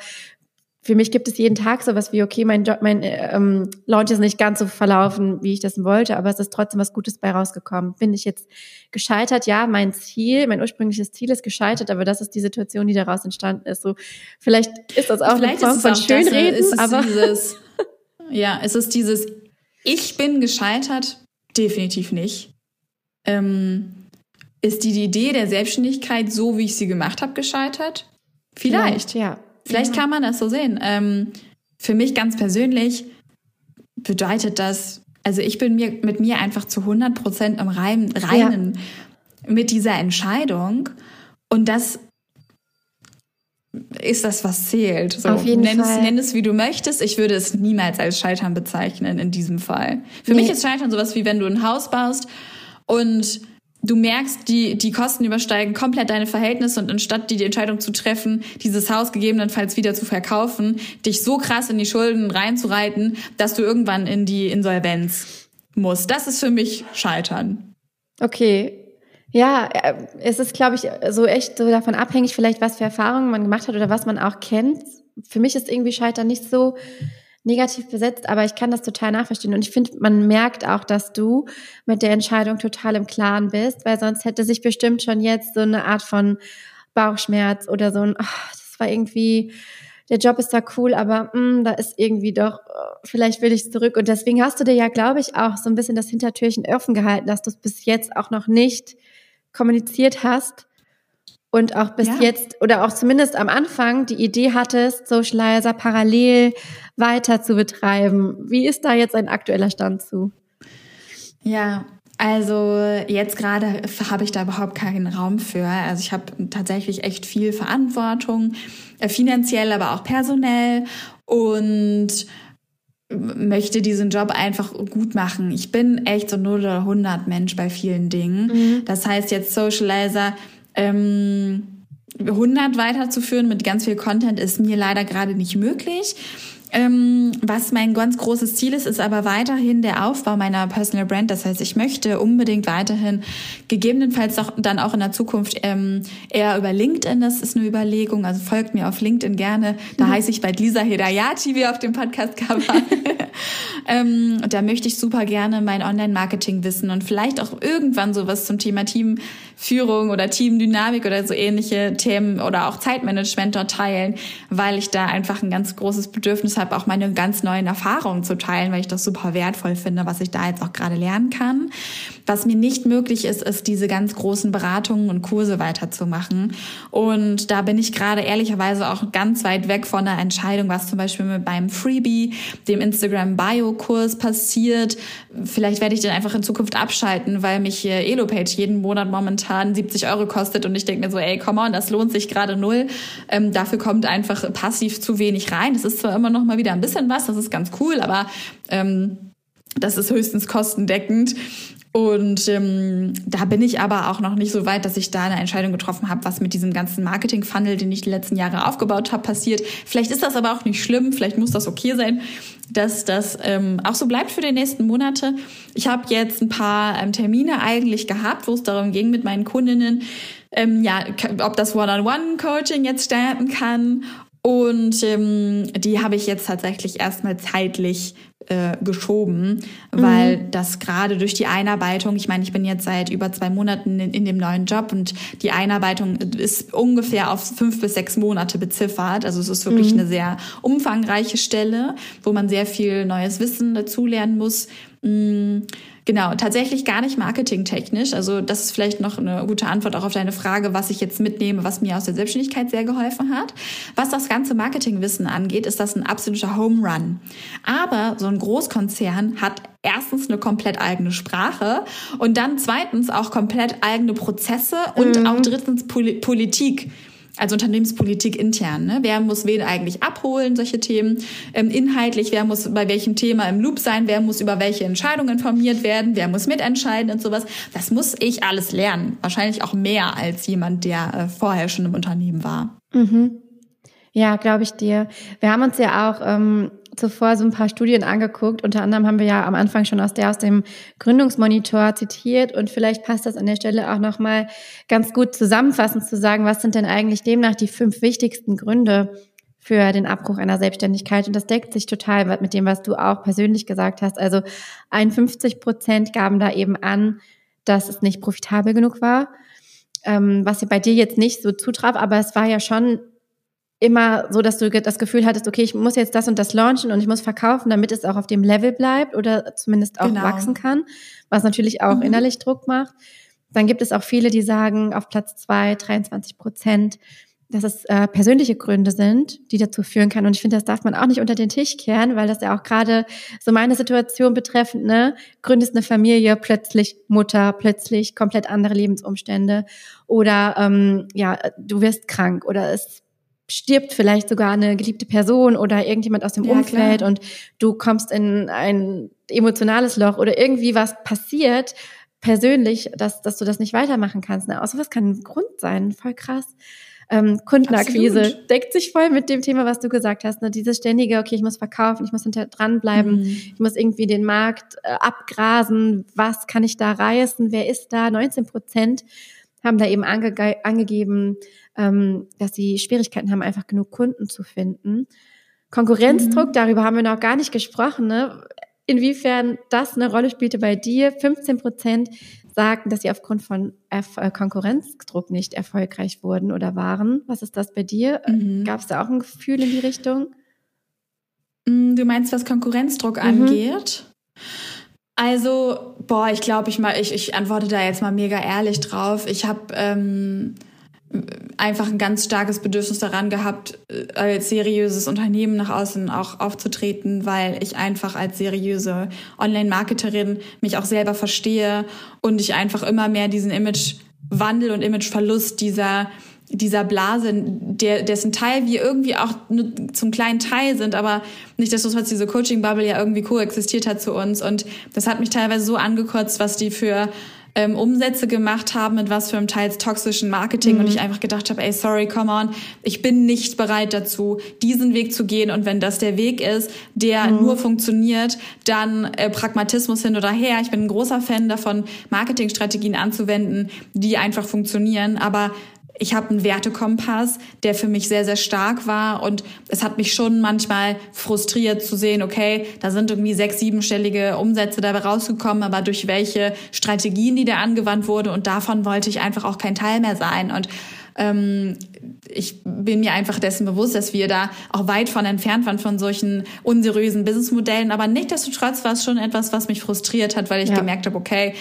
für mich gibt es jeden Tag sowas wie, okay, mein Job, mein ähm, Launch ist nicht ganz so verlaufen, wie ich das wollte, aber es ist trotzdem was Gutes bei rausgekommen. Bin ich jetzt gescheitert? Ja, mein Ziel, mein ursprüngliches Ziel ist gescheitert, aber das ist die Situation, die daraus entstanden ist. So, vielleicht ist das auch vielleicht eine Form von Schönreden, aber dieses, ja, es ist dieses, ich bin gescheitert, definitiv nicht. Ähm, ist die Idee der Selbstständigkeit so, wie ich sie gemacht habe, gescheitert? Vielleicht. Vielleicht ja. Vielleicht ja. kann man das so sehen. Ähm, für mich ganz persönlich bedeutet das, also ich bin mir mit mir einfach zu 100 Prozent im Reinen, Reinen ja. mit dieser Entscheidung. Und das ist das, was zählt. So, Auf jeden nenn, Fall. Es, nenn es, wie du möchtest. Ich würde es niemals als Scheitern bezeichnen in diesem Fall. Für nee. mich ist Scheitern sowas wie wenn du ein Haus baust und du merkst, die, die Kosten übersteigen komplett deine Verhältnisse und anstatt die, die Entscheidung zu treffen, dieses Haus gegebenenfalls wieder zu verkaufen, dich so krass in die Schulden reinzureiten, dass du irgendwann in die Insolvenz musst. Das ist für mich Scheitern. Okay. Ja, äh, es ist, glaube ich, so echt so davon abhängig, vielleicht was für Erfahrungen man gemacht hat oder was man auch kennt. Für mich ist irgendwie Scheitern nicht so negativ besetzt, aber ich kann das total nachverstehen. Und ich finde, man merkt auch, dass du mit der Entscheidung total im Klaren bist, weil sonst hätte sich bestimmt schon jetzt so eine Art von Bauchschmerz oder so ein, ach, das war irgendwie, der Job ist da cool, aber mh, hm, da ist irgendwie doch, vielleicht will ich zurück. Und deswegen hast du dir ja, glaube ich, auch so ein bisschen das Hintertürchen offen gehalten, dass du es bis jetzt auch noch nicht kommuniziert hast und auch bis ja. jetzt oder auch zumindest am Anfang die Idee hattest, Socializer parallel weiter zu betreiben. Wie ist da jetzt ein aktueller Stand zu? Ja, also jetzt gerade habe ich da überhaupt keinen Raum für. Also ich habe tatsächlich echt viel Verantwortung, äh, finanziell, aber auch personell und möchte diesen Job einfach gut machen. Ich bin echt so 0 oder 100 Mensch bei vielen Dingen. Mhm. Das heißt jetzt Socializer ähm, 100 weiterzuführen mit ganz viel Content ist mir leider gerade nicht möglich. Ähm, was mein ganz großes Ziel ist, ist aber weiterhin der Aufbau meiner Personal Brand. Das heißt, ich möchte unbedingt weiterhin, gegebenenfalls auch, dann auch in der Zukunft ähm, eher über LinkedIn. Das ist eine Überlegung. Also folgt mir auf LinkedIn gerne. Da mhm. heiße ich bald Lisa Hedayati, wie auf dem Podcast-Cover. ähm, da möchte ich super gerne mein Online-Marketing wissen und vielleicht auch irgendwann sowas zum Thema Teamführung oder Teamdynamik oder so ähnliche Themen oder auch Zeitmanagement dort teilen, weil ich da einfach ein ganz großes Bedürfnis habe, auch meine ganz neuen Erfahrungen zu teilen, weil ich das super wertvoll finde, was ich da jetzt auch gerade lernen kann. Was mir nicht möglich ist, ist diese ganz großen Beratungen und Kurse weiterzumachen. Und da bin ich gerade ehrlicherweise auch ganz weit weg von der Entscheidung, was zum Beispiel mit meinem Freebie, dem Instagram Bio Kurs passiert. Vielleicht werde ich den einfach in Zukunft abschalten, weil mich Elopage jeden Monat momentan 70 Euro kostet und ich denke mir so, ey, come on, das lohnt sich gerade null. Ähm, dafür kommt einfach passiv zu wenig rein. Es ist zwar immer noch mal wieder ein bisschen was, das ist ganz cool, aber ähm, das ist höchstens kostendeckend. Und ähm, da bin ich aber auch noch nicht so weit, dass ich da eine Entscheidung getroffen habe, was mit diesem ganzen Marketing-Funnel, den ich die letzten Jahre aufgebaut habe, passiert. Vielleicht ist das aber auch nicht schlimm, vielleicht muss das okay sein, dass das ähm, auch so bleibt für die nächsten Monate. Ich habe jetzt ein paar ähm, Termine eigentlich gehabt, wo es darum ging mit meinen Kundinnen, ähm, ja, ob das One-on-One-Coaching jetzt starten kann und ähm, die habe ich jetzt tatsächlich erstmal zeitlich äh, geschoben, weil mhm. das gerade durch die Einarbeitung, ich meine, ich bin jetzt seit über zwei Monaten in, in, dem neuen Job und die Einarbeitung ist ungefähr auf fünf bis sechs Monate beziffert. Also es ist wirklich mhm. eine sehr umfangreiche Stelle, wo man sehr viel neues Wissen dazulernen muss. Mhm Genau, tatsächlich gar nicht marketingtechnisch. Also das ist vielleicht noch eine gute Antwort auch auf deine Frage, was ich jetzt mitnehme, was mir aus der Selbstständigkeit sehr geholfen hat. Was das ganze Marketingwissen angeht, ist das ein absoluter Home Run. Aber so ein Großkonzern hat erstens eine komplett eigene Sprache und dann zweitens auch komplett eigene Prozesse und mhm. auch drittens Politik also Unternehmenspolitik intern. Ne? Wer muss wen eigentlich abholen, solche Themen. Ähm, inhaltlich, wer muss bei welchem Thema im Loop sein, wer muss über welche Entscheidungen informiert werden, wer muss mitentscheiden und sowas. Das muss ich alles lernen. Wahrscheinlich auch mehr als jemand, der äh, vorher schon im Unternehmen war. Mhm. Ja, glaube ich dir. Wir haben uns ja auch ähm, zuvor so ein paar Studien angeguckt. Unter anderem haben wir ja am Anfang schon aus der aus dem Gründungsmonitor zitiert und vielleicht passt das an der Stelle auch noch mal ganz gut zusammenfassend zu sagen, was sind denn eigentlich demnach die fünf wichtigsten Gründe für den Abbruch einer Selbstständigkeit und das deckt sich total mit dem, was du auch persönlich gesagt hast. Also 51 Prozent gaben da eben an, dass es nicht profitabel genug war, ähm, was bei dir jetzt nicht so zutraf, aber es war ja schon immer so, dass du das Gefühl hattest, okay, ich muss jetzt das und das launchen und ich muss verkaufen, damit es auch auf dem Level bleibt oder zumindest auch genau. wachsen kann, was natürlich auch mhm. innerlich Druck macht. Dann gibt es auch viele, die sagen, auf Platz zwei 23 Prozent, dass es äh, persönliche Gründe sind, die dazu führen kann. Und ich finde, das darf man auch nicht unter den Tisch kehren, weil das ja auch gerade so meine Situation betreffend, ne, gründest eine Familie, plötzlich Mutter, plötzlich komplett andere Lebensumstände oder ähm, ja, du wirst krank oder es stirbt vielleicht sogar eine geliebte Person oder irgendjemand aus dem ja, Umfeld klar. und du kommst in ein emotionales Loch oder irgendwie was passiert persönlich, dass, dass du das nicht weitermachen kannst. Ne? Außer was kann ein Grund sein, voll krass. Ähm, Kundenakquise Absolut. deckt sich voll mit dem Thema, was du gesagt hast. Ne? Dieses ständige, okay, ich muss verkaufen, ich muss hinter dranbleiben, mhm. ich muss irgendwie den Markt äh, abgrasen, was kann ich da reißen, wer ist da? 19 Prozent haben da eben ange angegeben, ähm, dass sie Schwierigkeiten haben, einfach genug Kunden zu finden. Konkurrenzdruck, mhm. darüber haben wir noch gar nicht gesprochen. Ne? Inwiefern das eine Rolle spielte bei dir? 15 Prozent sagten, dass sie aufgrund von Erf äh, Konkurrenzdruck nicht erfolgreich wurden oder waren. Was ist das bei dir? Mhm. Gab es da auch ein Gefühl in die Richtung? Mm, du meinst, was Konkurrenzdruck mhm. angeht? Also, boah, ich glaube, ich mal, ich, ich antworte da jetzt mal mega ehrlich drauf. Ich habe ähm, einfach ein ganz starkes Bedürfnis daran gehabt, äh, als seriöses Unternehmen nach außen auch aufzutreten, weil ich einfach als seriöse Online-Marketerin mich auch selber verstehe und ich einfach immer mehr diesen Imagewandel und Imageverlust dieser dieser Blase, der, dessen Teil wir irgendwie auch nur zum kleinen Teil sind, aber nicht, dass das diese Coaching-Bubble ja irgendwie koexistiert hat zu uns. Und das hat mich teilweise so angekotzt, was die für ähm, Umsätze gemacht haben mit was für einem teils toxischen Marketing mhm. und ich einfach gedacht habe, ey, sorry, come on, ich bin nicht bereit dazu, diesen Weg zu gehen und wenn das der Weg ist, der mhm. nur funktioniert, dann äh, Pragmatismus hin oder her. Ich bin ein großer Fan davon, Marketingstrategien anzuwenden, die einfach funktionieren, aber ich habe einen Wertekompass, der für mich sehr, sehr stark war. Und es hat mich schon manchmal frustriert zu sehen, okay, da sind irgendwie sechs, siebenstellige Umsätze dabei rausgekommen, aber durch welche Strategien, die da angewandt wurde. Und davon wollte ich einfach auch kein Teil mehr sein. Und ähm, ich bin mir einfach dessen bewusst, dass wir da auch weit von entfernt waren von solchen unseriösen Businessmodellen. Aber nichtsdestotrotz war es schon etwas, was mich frustriert hat, weil ich ja. gemerkt habe, okay,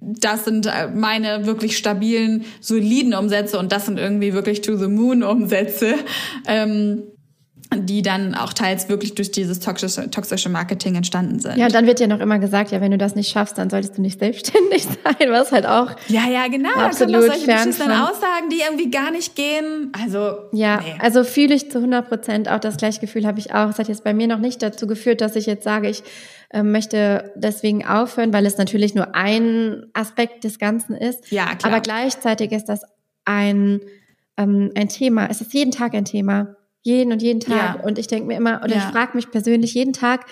das sind äh, meine wirklich stabilen, soliden Umsätze und das sind irgendwie wirklich to the moon Umsätze. Ähm, die dann auch teils wirklich durch dieses toxische, toxische Marketing entstanden sind. Ja, und dann wird ja noch immer gesagt, ja, wenn du das nicht schaffst, dann solltest du nicht selbstständig sein, was halt auch. Ja, ja, genau. Absolut da kommen solche fern Aussagen, die irgendwie gar nicht gehen. Also ja, nee. also fühle ich zu 100 Prozent auch das gleiche Gefühl habe ich auch. Es hat jetzt bei mir noch nicht dazu geführt, dass ich jetzt sage, ich möchte deswegen aufhören, weil es natürlich nur ein Aspekt des Ganzen ist. Ja, klar. Aber gleichzeitig ist das ein ähm, ein Thema. Es ist jeden Tag ein Thema. Jeden und jeden Tag. Ja. Und ich denke mir immer, oder ja. ich frage mich persönlich jeden Tag,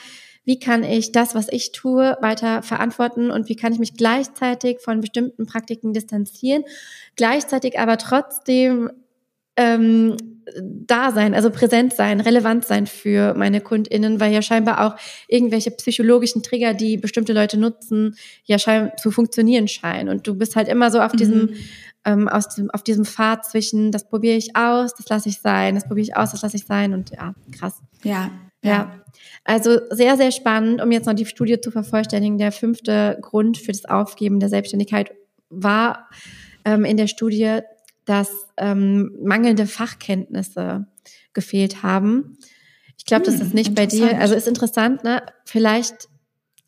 wie kann ich das, was ich tue, weiter verantworten und wie kann ich mich gleichzeitig von bestimmten Praktiken distanzieren, gleichzeitig aber trotzdem ähm, da sein, also präsent sein, relevant sein für meine KundInnen, weil ja scheinbar auch irgendwelche psychologischen Trigger, die bestimmte Leute nutzen, ja schein zu funktionieren scheinen. Und du bist halt immer so auf mhm. diesem ähm, aus dem, auf diesem Pfad zwischen, das probiere ich aus, das lasse ich sein, das probiere ich aus, das lasse ich sein und ja, krass. Ja. Ja. Also sehr, sehr spannend, um jetzt noch die Studie zu vervollständigen. Der fünfte Grund für das Aufgeben der Selbstständigkeit war ähm, in der Studie, dass ähm, mangelnde Fachkenntnisse gefehlt haben. Ich glaube, hm, das ist nicht bei dir. Also ist interessant, ne? Vielleicht,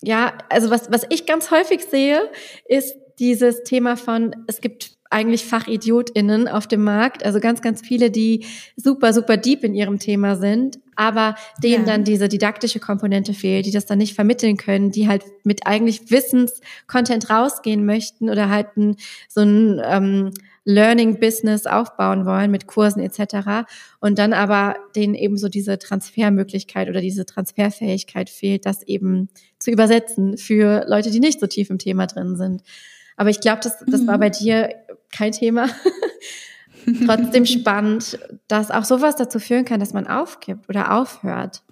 ja, also was, was ich ganz häufig sehe, ist dieses Thema von, es gibt eigentlich FachidiotInnen auf dem Markt, also ganz, ganz viele, die super, super deep in ihrem Thema sind, aber denen ja. dann diese didaktische Komponente fehlt, die das dann nicht vermitteln können, die halt mit eigentlich Wissenscontent rausgehen möchten oder halt ein, so ein ähm, Learning-Business aufbauen wollen mit Kursen etc. Und dann aber denen eben so diese Transfermöglichkeit oder diese Transferfähigkeit fehlt, das eben zu übersetzen für Leute, die nicht so tief im Thema drin sind. Aber ich glaube, das, das war mhm. bei dir kein Thema. Trotzdem spannend, dass auch sowas dazu führen kann, dass man aufgibt oder aufhört.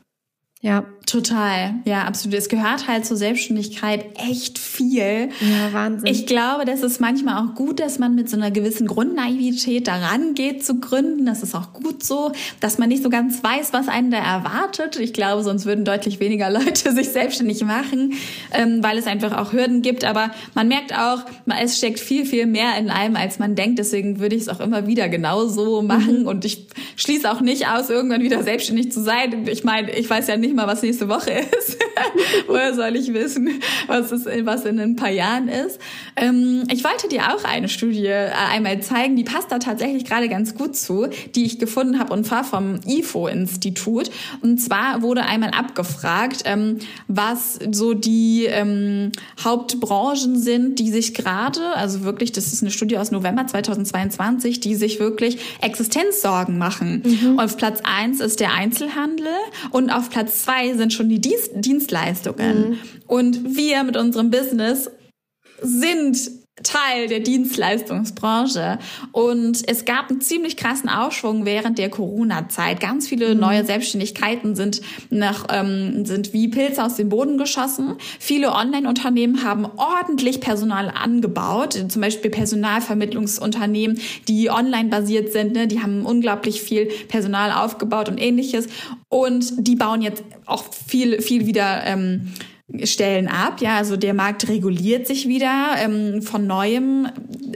Ja. Total, ja, absolut. Es gehört halt zur Selbstständigkeit echt viel. Ja, Wahnsinn. Ich glaube, das ist manchmal auch gut, dass man mit so einer gewissen Grundnaivität daran geht zu gründen. Das ist auch gut so, dass man nicht so ganz weiß, was einen da erwartet. Ich glaube, sonst würden deutlich weniger Leute sich selbstständig machen, ähm, weil es einfach auch Hürden gibt. Aber man merkt auch, es steckt viel, viel mehr in einem, als man denkt. Deswegen würde ich es auch immer wieder genauso machen. Mhm. Und ich schließe auch nicht aus, irgendwann wieder selbstständig zu sein. Ich meine, ich weiß ja nicht mal, was nächste Woche ist. Woher soll ich wissen, was, es, was in ein paar Jahren ist? Ähm, ich wollte dir auch eine Studie äh, einmal zeigen, die passt da tatsächlich gerade ganz gut zu, die ich gefunden habe und zwar vom IFO-Institut. Und zwar wurde einmal abgefragt, ähm, was so die ähm, Hauptbranchen sind, die sich gerade, also wirklich, das ist eine Studie aus November 2022, die sich wirklich Existenzsorgen machen. Mhm. Und auf Platz eins ist der Einzelhandel und auf Platz zwei sind schon die Dienstleistungen. Mhm. Und wir mit unserem Business sind Teil der Dienstleistungsbranche. Und es gab einen ziemlich krassen Aufschwung während der Corona-Zeit. Ganz viele mhm. neue Selbstständigkeiten sind nach, ähm, sind wie Pilze aus dem Boden geschossen. Viele Online-Unternehmen haben ordentlich Personal angebaut. Zum Beispiel Personalvermittlungsunternehmen, die online basiert sind. Ne? Die haben unglaublich viel Personal aufgebaut und ähnliches. Und die bauen jetzt auch viel, viel wieder, ähm, Stellen ab. Ja, also der Markt reguliert sich wieder ähm, von neuem.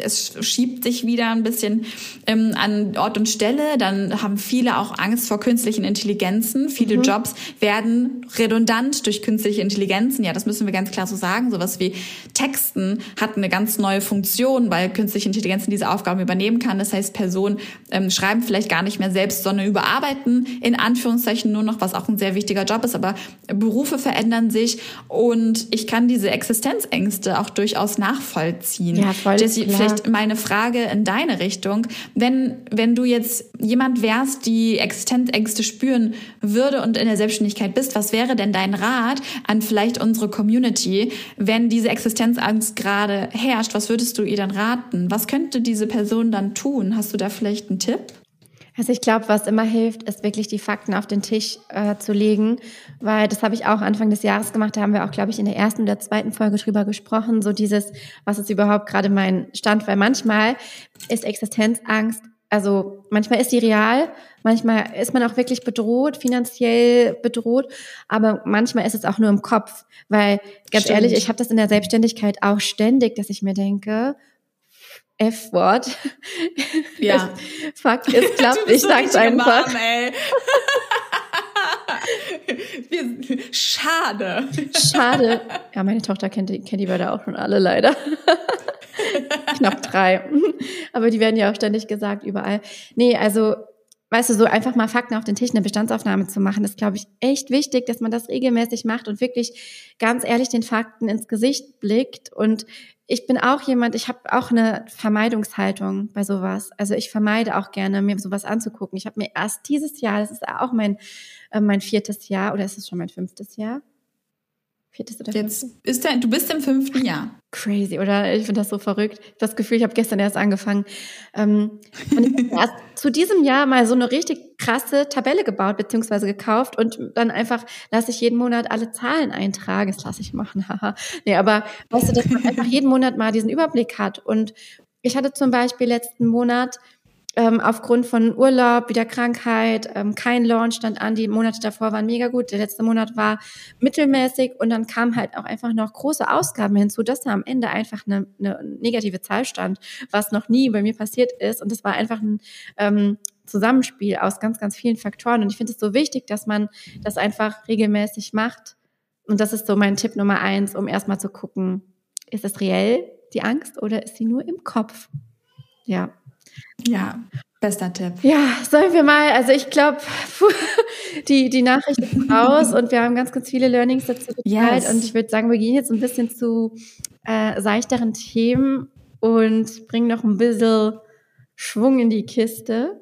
Es schiebt sich wieder ein bisschen ähm, an Ort und Stelle. Dann haben viele auch Angst vor künstlichen Intelligenzen. Viele mhm. Jobs werden redundant durch künstliche Intelligenzen. Ja, das müssen wir ganz klar so sagen. Sowas wie Texten hat eine ganz neue Funktion, weil künstliche Intelligenzen diese Aufgaben übernehmen kann. Das heißt, Personen ähm, schreiben vielleicht gar nicht mehr selbst, sondern überarbeiten in Anführungszeichen nur noch, was auch ein sehr wichtiger Job ist. Aber Berufe verändern sich und ich kann diese Existenzängste auch durchaus nachvollziehen. Ja, voll Jessie, klar. Vielleicht meine Frage in deine Richtung. Wenn, wenn du jetzt jemand wärst, die Existenzängste spüren würde und in der Selbstständigkeit bist, was wäre denn dein Rat an vielleicht unsere Community, wenn diese Existenzangst gerade herrscht? Was würdest du ihr dann raten? Was könnte diese Person dann tun? Hast du da vielleicht einen Tipp? Also ich glaube, was immer hilft, ist wirklich die Fakten auf den Tisch äh, zu legen, weil das habe ich auch Anfang des Jahres gemacht. Da haben wir auch, glaube ich, in der ersten oder zweiten Folge drüber gesprochen. So dieses, was ist überhaupt gerade mein Stand? Weil manchmal ist Existenzangst, also manchmal ist die real, manchmal ist man auch wirklich bedroht, finanziell bedroht, aber manchmal ist es auch nur im Kopf. Weil ganz Stimmt. ehrlich, ich habe das in der Selbstständigkeit auch ständig, dass ich mir denke, F-Wort. Ja. Fakt, es klappt, ich sag's einfach. Gemein, Wir, schade. Schade. Ja, meine Tochter kennt die, kennt die Wörter auch schon alle leider. Knapp drei. Aber die werden ja auch ständig gesagt überall. Nee, also weißt du, so einfach mal Fakten auf den Tisch, eine Bestandsaufnahme zu machen, ist, glaube ich, echt wichtig, dass man das regelmäßig macht und wirklich ganz ehrlich den Fakten ins Gesicht blickt. Und ich bin auch jemand, ich habe auch eine Vermeidungshaltung bei sowas. Also ich vermeide auch gerne, mir sowas anzugucken. Ich habe mir erst dieses Jahr, das ist auch mein, äh, mein viertes Jahr, oder ist es schon mein fünftes Jahr? Viertes oder Jetzt ist der, du bist im fünften Jahr. Crazy, oder? Ich finde das so verrückt. Das Gefühl, ich habe gestern erst angefangen. Ähm, und ich habe erst zu diesem Jahr mal so eine richtig krasse Tabelle gebaut beziehungsweise gekauft und dann einfach lasse ich jeden Monat alle Zahlen eintragen. Das lasse ich machen, haha. nee, aber weißt du, dass man einfach jeden Monat mal diesen Überblick hat. Und ich hatte zum Beispiel letzten Monat ähm, aufgrund von Urlaub, wieder Krankheit, ähm, kein Launch stand an. Die Monate davor waren mega gut. Der letzte Monat war mittelmäßig und dann kam halt auch einfach noch große Ausgaben hinzu, dass da am Ende einfach eine, eine negative Zahl stand, was noch nie bei mir passiert ist. Und das war einfach ein ähm, Zusammenspiel aus ganz, ganz vielen Faktoren. Und ich finde es so wichtig, dass man das einfach regelmäßig macht. Und das ist so mein Tipp Nummer eins, um erstmal zu gucken, ist es reell, die Angst, oder ist sie nur im Kopf? Ja. Ja, bester Tipp. Ja, sollen wir mal, also ich glaube, die, die Nachricht ist raus und wir haben ganz, ganz viele Learnings dazu geteilt yes. und ich würde sagen, wir gehen jetzt ein bisschen zu äh, seichteren Themen und bringen noch ein bisschen Schwung in die Kiste.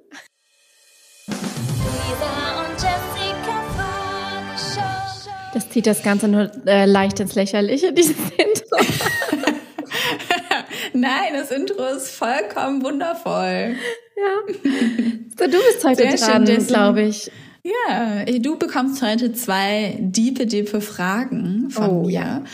Das zieht das Ganze nur äh, leicht ins Lächerliche, dieses Intro. Nein, das Intro ist vollkommen wundervoll. Ja. So, du bist heute Sehr dran, glaube ich. Ja, du bekommst heute zwei diepe, diepe Fragen von oh, mir. Ja.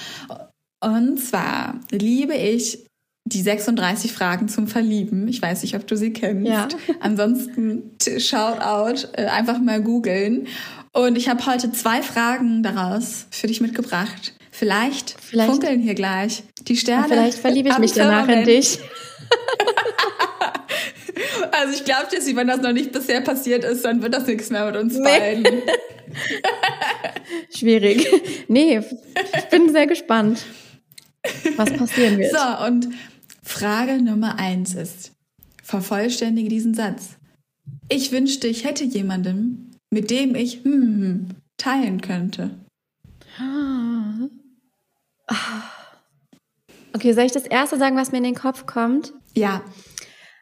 Und zwar liebe ich die 36 Fragen zum Verlieben. Ich weiß nicht, ob du sie kennst. Ja. Ansonsten shout out, äh, einfach mal googeln. Und ich habe heute zwei Fragen daraus für dich mitgebracht. Vielleicht, vielleicht funkeln hier gleich die Sterne. Vielleicht verliebe ich mich danach in dich. also ich glaube, Jessie, wenn das noch nicht bisher passiert ist, dann wird das nichts mehr mit uns nee. beiden. Schwierig. Nee, ich bin sehr gespannt, was passieren wird. So, und Frage Nummer eins ist, vervollständige diesen Satz. Ich wünschte, ich hätte jemanden, mit dem ich hm, hm, hm teilen könnte. Ah. Okay, soll ich das erste sagen, was mir in den Kopf kommt? Ja.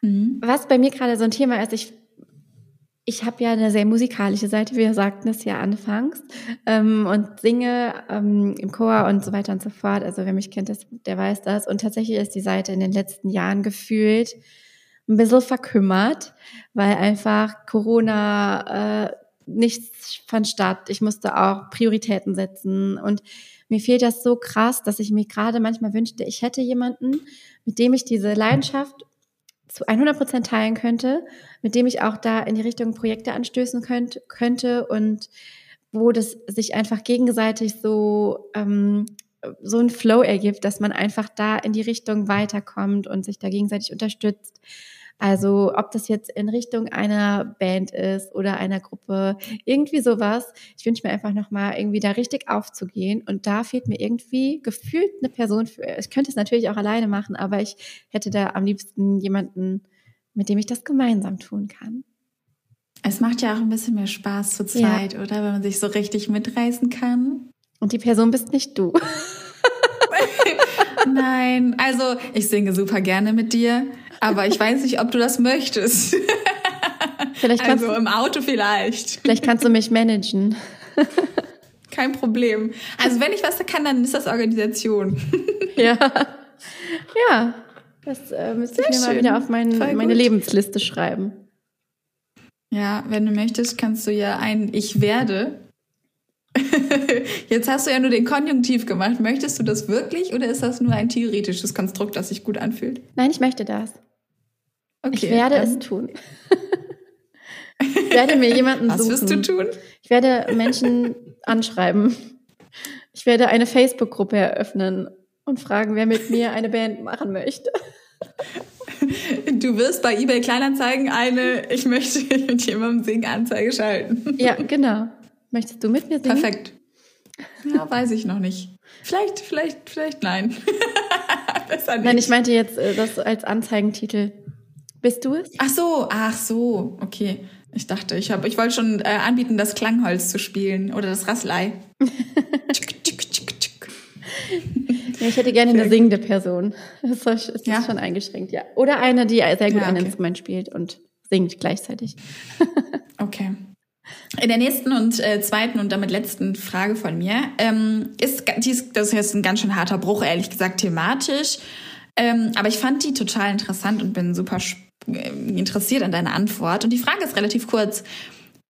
Mhm. Was bei mir gerade so ein Thema ist, ich, ich habe ja eine sehr musikalische Seite, wir sagten es ja anfangs, ähm, und singe ähm, im Chor und so weiter und so fort. Also wer mich kennt, das, der weiß das. Und tatsächlich ist die Seite in den letzten Jahren gefühlt ein bisschen verkümmert, weil einfach Corona äh, nichts fand statt. Ich musste auch Prioritäten setzen und mir fehlt das so krass, dass ich mir gerade manchmal wünschte, ich hätte jemanden, mit dem ich diese Leidenschaft zu 100 Prozent teilen könnte, mit dem ich auch da in die Richtung Projekte anstößen könnte, könnte und wo das sich einfach gegenseitig so ähm, so ein Flow ergibt, dass man einfach da in die Richtung weiterkommt und sich da gegenseitig unterstützt. Also ob das jetzt in Richtung einer Band ist oder einer Gruppe, irgendwie sowas. Ich wünsche mir einfach nochmal irgendwie da richtig aufzugehen. Und da fehlt mir irgendwie gefühlt eine Person für. Ich könnte es natürlich auch alleine machen, aber ich hätte da am liebsten jemanden, mit dem ich das gemeinsam tun kann. Es macht ja auch ein bisschen mehr Spaß zur Zeit, ja. oder? Wenn man sich so richtig mitreißen kann. Und die Person bist nicht du. Nein, also ich singe super gerne mit dir. Aber ich weiß nicht, ob du das möchtest. Vielleicht kannst also im Auto vielleicht. Vielleicht kannst du mich managen. Kein Problem. Also wenn ich was kann, dann ist das Organisation. ja. Ja. Das äh, müsste ich mir mal wieder auf mein, meine Lebensliste schreiben. Ja, wenn du möchtest, kannst du ja ein Ich werde. Jetzt hast du ja nur den Konjunktiv gemacht. Möchtest du das wirklich oder ist das nur ein theoretisches Konstrukt, das sich gut anfühlt? Nein, ich möchte das. Okay, ich werde es tun. ich werde mir jemanden Was suchen. Was wirst du tun? Ich werde Menschen anschreiben. Ich werde eine Facebook-Gruppe eröffnen und fragen, wer mit mir eine Band machen möchte. Du wirst bei eBay Kleinanzeigen eine Ich möchte mit jemandem singen Anzeige schalten. Ja, genau. Möchtest du mit mir singen? Perfekt. Ja, weiß ich noch nicht. Vielleicht, vielleicht, vielleicht nein. Besser nicht. Nein, ich meinte jetzt äh, das als Anzeigentitel. Bist du es? Ach so, ach so, okay. Ich dachte, ich habe, ich wollte schon äh, anbieten, das Klangholz zu spielen oder das Rasselei. ja, ich hätte gerne eine singende Person. Das ist ja. schon eingeschränkt, ja. Oder eine, die sehr gut ja, okay. ein Instrument spielt und singt gleichzeitig. okay. In der nächsten und äh, zweiten und damit letzten Frage von mir ähm, ist, dies, das ist jetzt ein ganz schön harter Bruch, ehrlich gesagt, thematisch. Ähm, aber ich fand die total interessant und bin super interessiert an deiner Antwort. Und die Frage ist relativ kurz.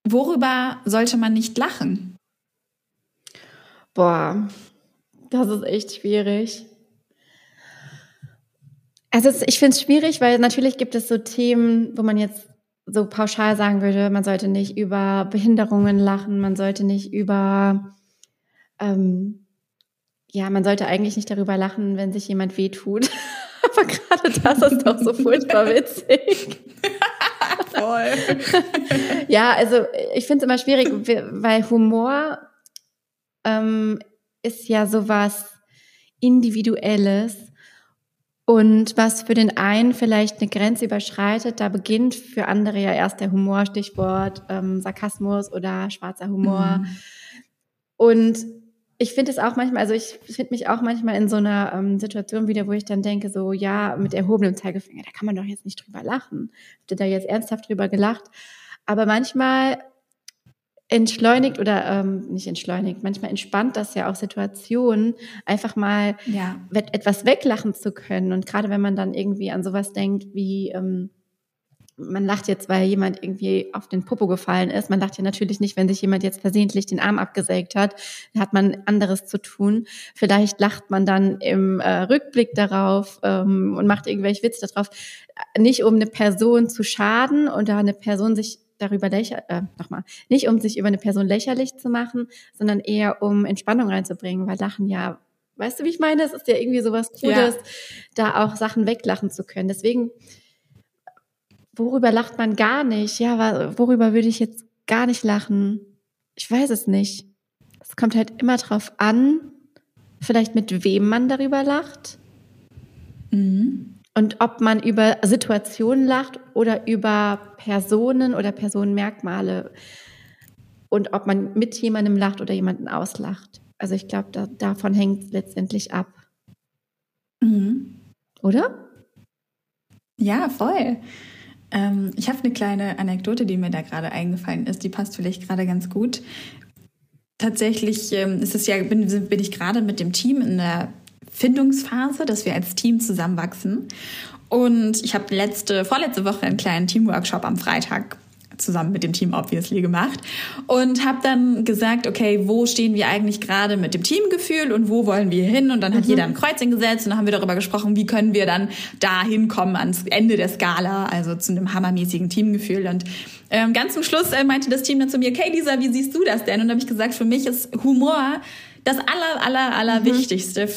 Worüber sollte man nicht lachen? Boah, das ist echt schwierig. Also ich finde es schwierig, weil natürlich gibt es so Themen, wo man jetzt so pauschal sagen würde, man sollte nicht über Behinderungen lachen, man sollte nicht über, ähm, ja, man sollte eigentlich nicht darüber lachen, wenn sich jemand wehtut. Aber gerade das ist doch so furchtbar witzig. Voll. ja, also ich finde es immer schwierig, weil Humor ähm, ist ja sowas Individuelles und was für den einen vielleicht eine Grenze überschreitet, da beginnt für andere ja erst der Humor, Stichwort ähm, Sarkasmus oder schwarzer Humor. Mhm. Und ich finde es auch manchmal, also ich finde mich auch manchmal in so einer ähm, Situation wieder, wo ich dann denke, so ja, mit erhobenem Zeigefinger, da kann man doch jetzt nicht drüber lachen. Habt ihr da jetzt ernsthaft drüber gelacht? Aber manchmal entschleunigt oder ähm, nicht entschleunigt, manchmal entspannt das ja auch Situationen, einfach mal ja. etwas weglachen zu können. Und gerade wenn man dann irgendwie an sowas denkt wie, ähm, man lacht jetzt, weil jemand irgendwie auf den Popo gefallen ist. Man lacht ja natürlich nicht, wenn sich jemand jetzt versehentlich den Arm abgesägt hat. Da hat man anderes zu tun. Vielleicht lacht man dann im äh, Rückblick darauf ähm, und macht irgendwelche Witze darauf. Nicht um eine Person zu schaden oder eine Person sich darüber lächerlich, äh, nochmal, nicht um sich über eine Person lächerlich zu machen, sondern eher um Entspannung reinzubringen, weil Lachen ja, weißt du, wie ich meine? Es ist ja irgendwie sowas Cooles, ja. da auch Sachen weglachen zu können. Deswegen, worüber lacht man gar nicht? Ja, worüber würde ich jetzt gar nicht lachen? Ich weiß es nicht. Es kommt halt immer drauf an, vielleicht mit wem man darüber lacht. Mhm. Und ob man über Situationen lacht oder über Personen oder Personenmerkmale und ob man mit jemandem lacht oder jemanden auslacht. Also ich glaube, da, davon hängt es letztendlich ab. Mhm. Oder? Ja, voll. Ähm, ich habe eine kleine Anekdote, die mir da gerade eingefallen ist. Die passt vielleicht gerade ganz gut. Tatsächlich ähm, ist es ja, bin, bin ich gerade mit dem Team in der Findungsphase, dass wir als Team zusammenwachsen. Und ich habe letzte, vorletzte Woche einen kleinen Teamworkshop am Freitag zusammen mit dem Team obviously gemacht und habe dann gesagt, okay, wo stehen wir eigentlich gerade mit dem Teamgefühl und wo wollen wir hin? Und dann hat mhm. jeder ein Kreuzchen gesetzt und dann haben wir darüber gesprochen, wie können wir dann da hinkommen ans Ende der Skala, also zu einem hammermäßigen Teamgefühl. Und ähm, ganz zum Schluss äh, meinte das Team dann zu mir, okay, Lisa, wie siehst du das denn? Und habe ich gesagt, für mich ist Humor das aller, aller, aller mhm. Wichtigste,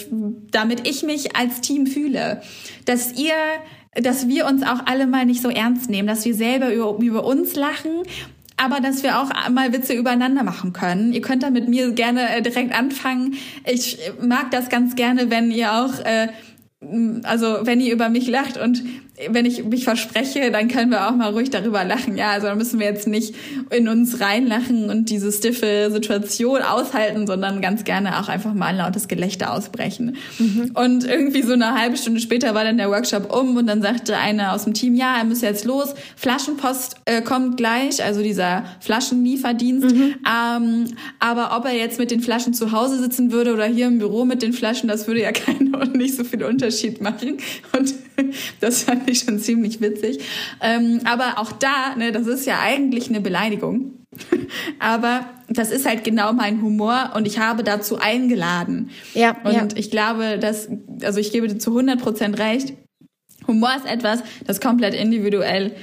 damit ich mich als Team fühle, dass ihr dass wir uns auch alle mal nicht so ernst nehmen, dass wir selber über, über uns lachen aber dass wir auch mal Witze übereinander machen können. Ihr könnt da mit mir gerne äh, direkt anfangen. Ich mag das ganz gerne, wenn ihr auch äh, also wenn ihr über mich lacht und wenn ich mich verspreche, dann können wir auch mal ruhig darüber lachen. Ja, also da müssen wir jetzt nicht in uns reinlachen und diese stiffe Situation aushalten, sondern ganz gerne auch einfach mal ein lautes Gelächter ausbrechen. Mhm. Und irgendwie so eine halbe Stunde später war dann der Workshop um und dann sagte einer aus dem Team, ja, er muss jetzt los, Flaschenpost äh, kommt gleich, also dieser Flaschenlieferdienst. Mhm. Ähm, aber ob er jetzt mit den Flaschen zu Hause sitzen würde oder hier im Büro mit den Flaschen, das würde ja keinen und nicht so viel Unterschied machen. Und das fand ich schon ziemlich witzig. Ähm, aber auch da, ne, das ist ja eigentlich eine Beleidigung. aber das ist halt genau mein Humor und ich habe dazu eingeladen. Ja. Und ja. ich glaube, dass, also ich gebe dir zu 100 Prozent recht. Humor ist etwas, das komplett individuell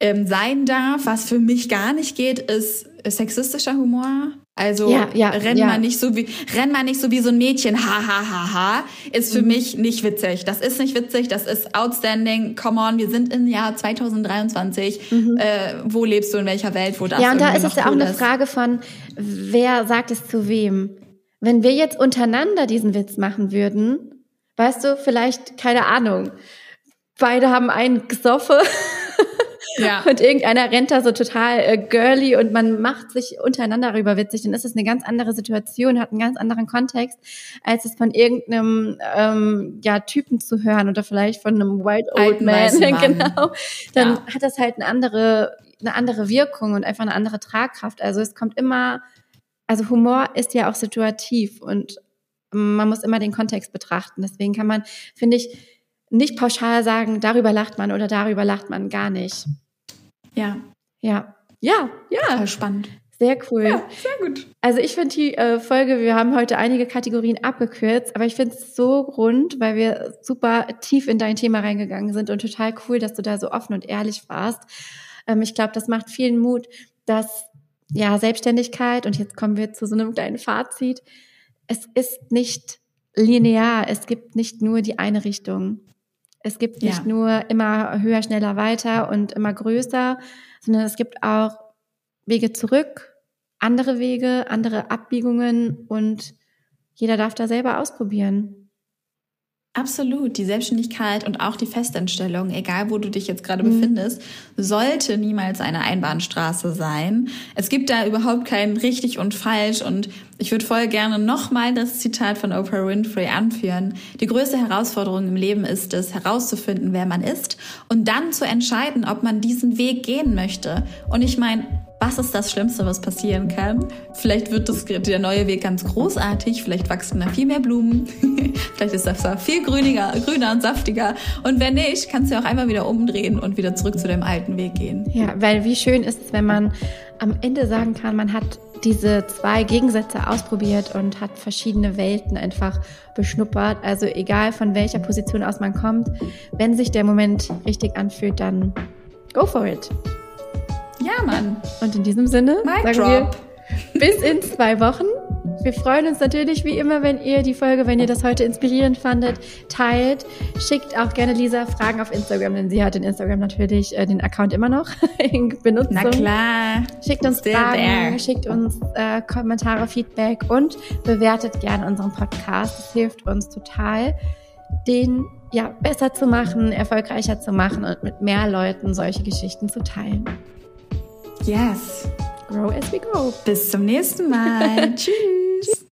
ähm, sein darf. Was für mich gar nicht geht, ist sexistischer Humor. Also Ja, ja, renn ja. mal nicht so wie renn mal nicht so wie so ein Mädchen. Ha ha ha ha. Ist für Mhm. mich nicht witzig. Das ist nicht witzig. Das ist outstanding. Come on, wir sind im Jahr 2023. Äh, wo lebst du in welcher Welt? Wo das Mhm. Ja, und da ist es ja auch cool eine. Frage von, wer sagt es zu wem? Wenn wir jetzt untereinander diesen Witz machen würden, weißt du, vielleicht, keine Ahnung, beide haben einen gesoffen Ja. und irgendeiner rennt da so total äh, girly und man macht sich untereinander darüber witzig, dann ist es eine ganz andere Situation, hat einen ganz anderen Kontext, als es von irgendeinem ähm, ja, Typen zu hören oder vielleicht von einem White Old Alten, Man, genau. Dann Ja. hat das halt eine andere, eine andere Wirkung und einfach eine andere Tragkraft. Also es kommt immer, also Humor ist ja auch situativ und man muss immer den Kontext betrachten. Deswegen kann man, finde ich, nicht pauschal sagen, darüber lacht man oder darüber lacht man gar nicht. Ja. Ja, ja, ja, Voll spannend. sehr cool. Ja, sehr gut. Also ich finde die äh, Folge, wir haben heute einige Kategorien abgekürzt, aber ich finde es so rund, weil wir super tief in dein Thema reingegangen sind und total cool, dass du da so offen und ehrlich warst. Ähm, ich glaube, das macht vielen Mut, dass ja Selbstständigkeit und jetzt kommen wir zu so einem kleinen Fazit. Es ist nicht linear, es gibt nicht nur die eine Richtung. Es gibt nicht Ja. nur immer höher, schneller, weiter und immer größer, sondern es gibt auch Wege zurück, andere Wege, andere Abbiegungen und jeder darf da selber ausprobieren. Absolut. Die Selbstständigkeit und auch die Festanstellung, egal wo du dich jetzt gerade Mhm. befindest, sollte niemals eine Einbahnstraße sein. Es gibt da überhaupt kein richtig und falsch und ich würde voll gerne nochmal das Zitat von Oprah Winfrey anführen. Die größte Herausforderung im Leben ist es, herauszufinden, wer man ist und dann zu entscheiden, ob man diesen Weg gehen möchte. Und ich meine, was ist das Schlimmste, was passieren kann? Vielleicht wird das, der neue Weg ganz großartig, vielleicht wachsen da viel mehr Blumen, vielleicht ist das da viel grüniger, grüner und saftiger. Und wenn nicht, kannst du auch einmal wieder umdrehen und wieder zurück zu deinem alten Weg gehen. Ja, weil wie schön ist es, wenn man am Ende sagen kann, man hat diese zwei Gegensätze ausprobiert und hat verschiedene Welten einfach beschnuppert. Also egal von welcher Position aus man kommt, wenn sich der Moment richtig anfühlt, dann go for it. Ja, Mann. Und in diesem Sinne Mic sagen drop. wir bis in zwei Wochen. Wir freuen uns natürlich wie immer, wenn ihr die Folge, wenn ihr das heute inspirierend fandet, teilt. Schickt auch gerne Lisa Fragen auf Instagram, denn sie hat in Instagram natürlich äh, den Account immer noch in Benutzung. Na klar. Schickt uns Still Fragen, there. schickt uns äh, Kommentare, Feedback und bewertet gerne unseren Podcast. Das hilft uns total, den ja besser zu machen, erfolgreicher zu machen und mit mehr Leuten solche Geschichten zu teilen. Yes. Grow as we go. Bis zum nächsten Mal. Tschüss.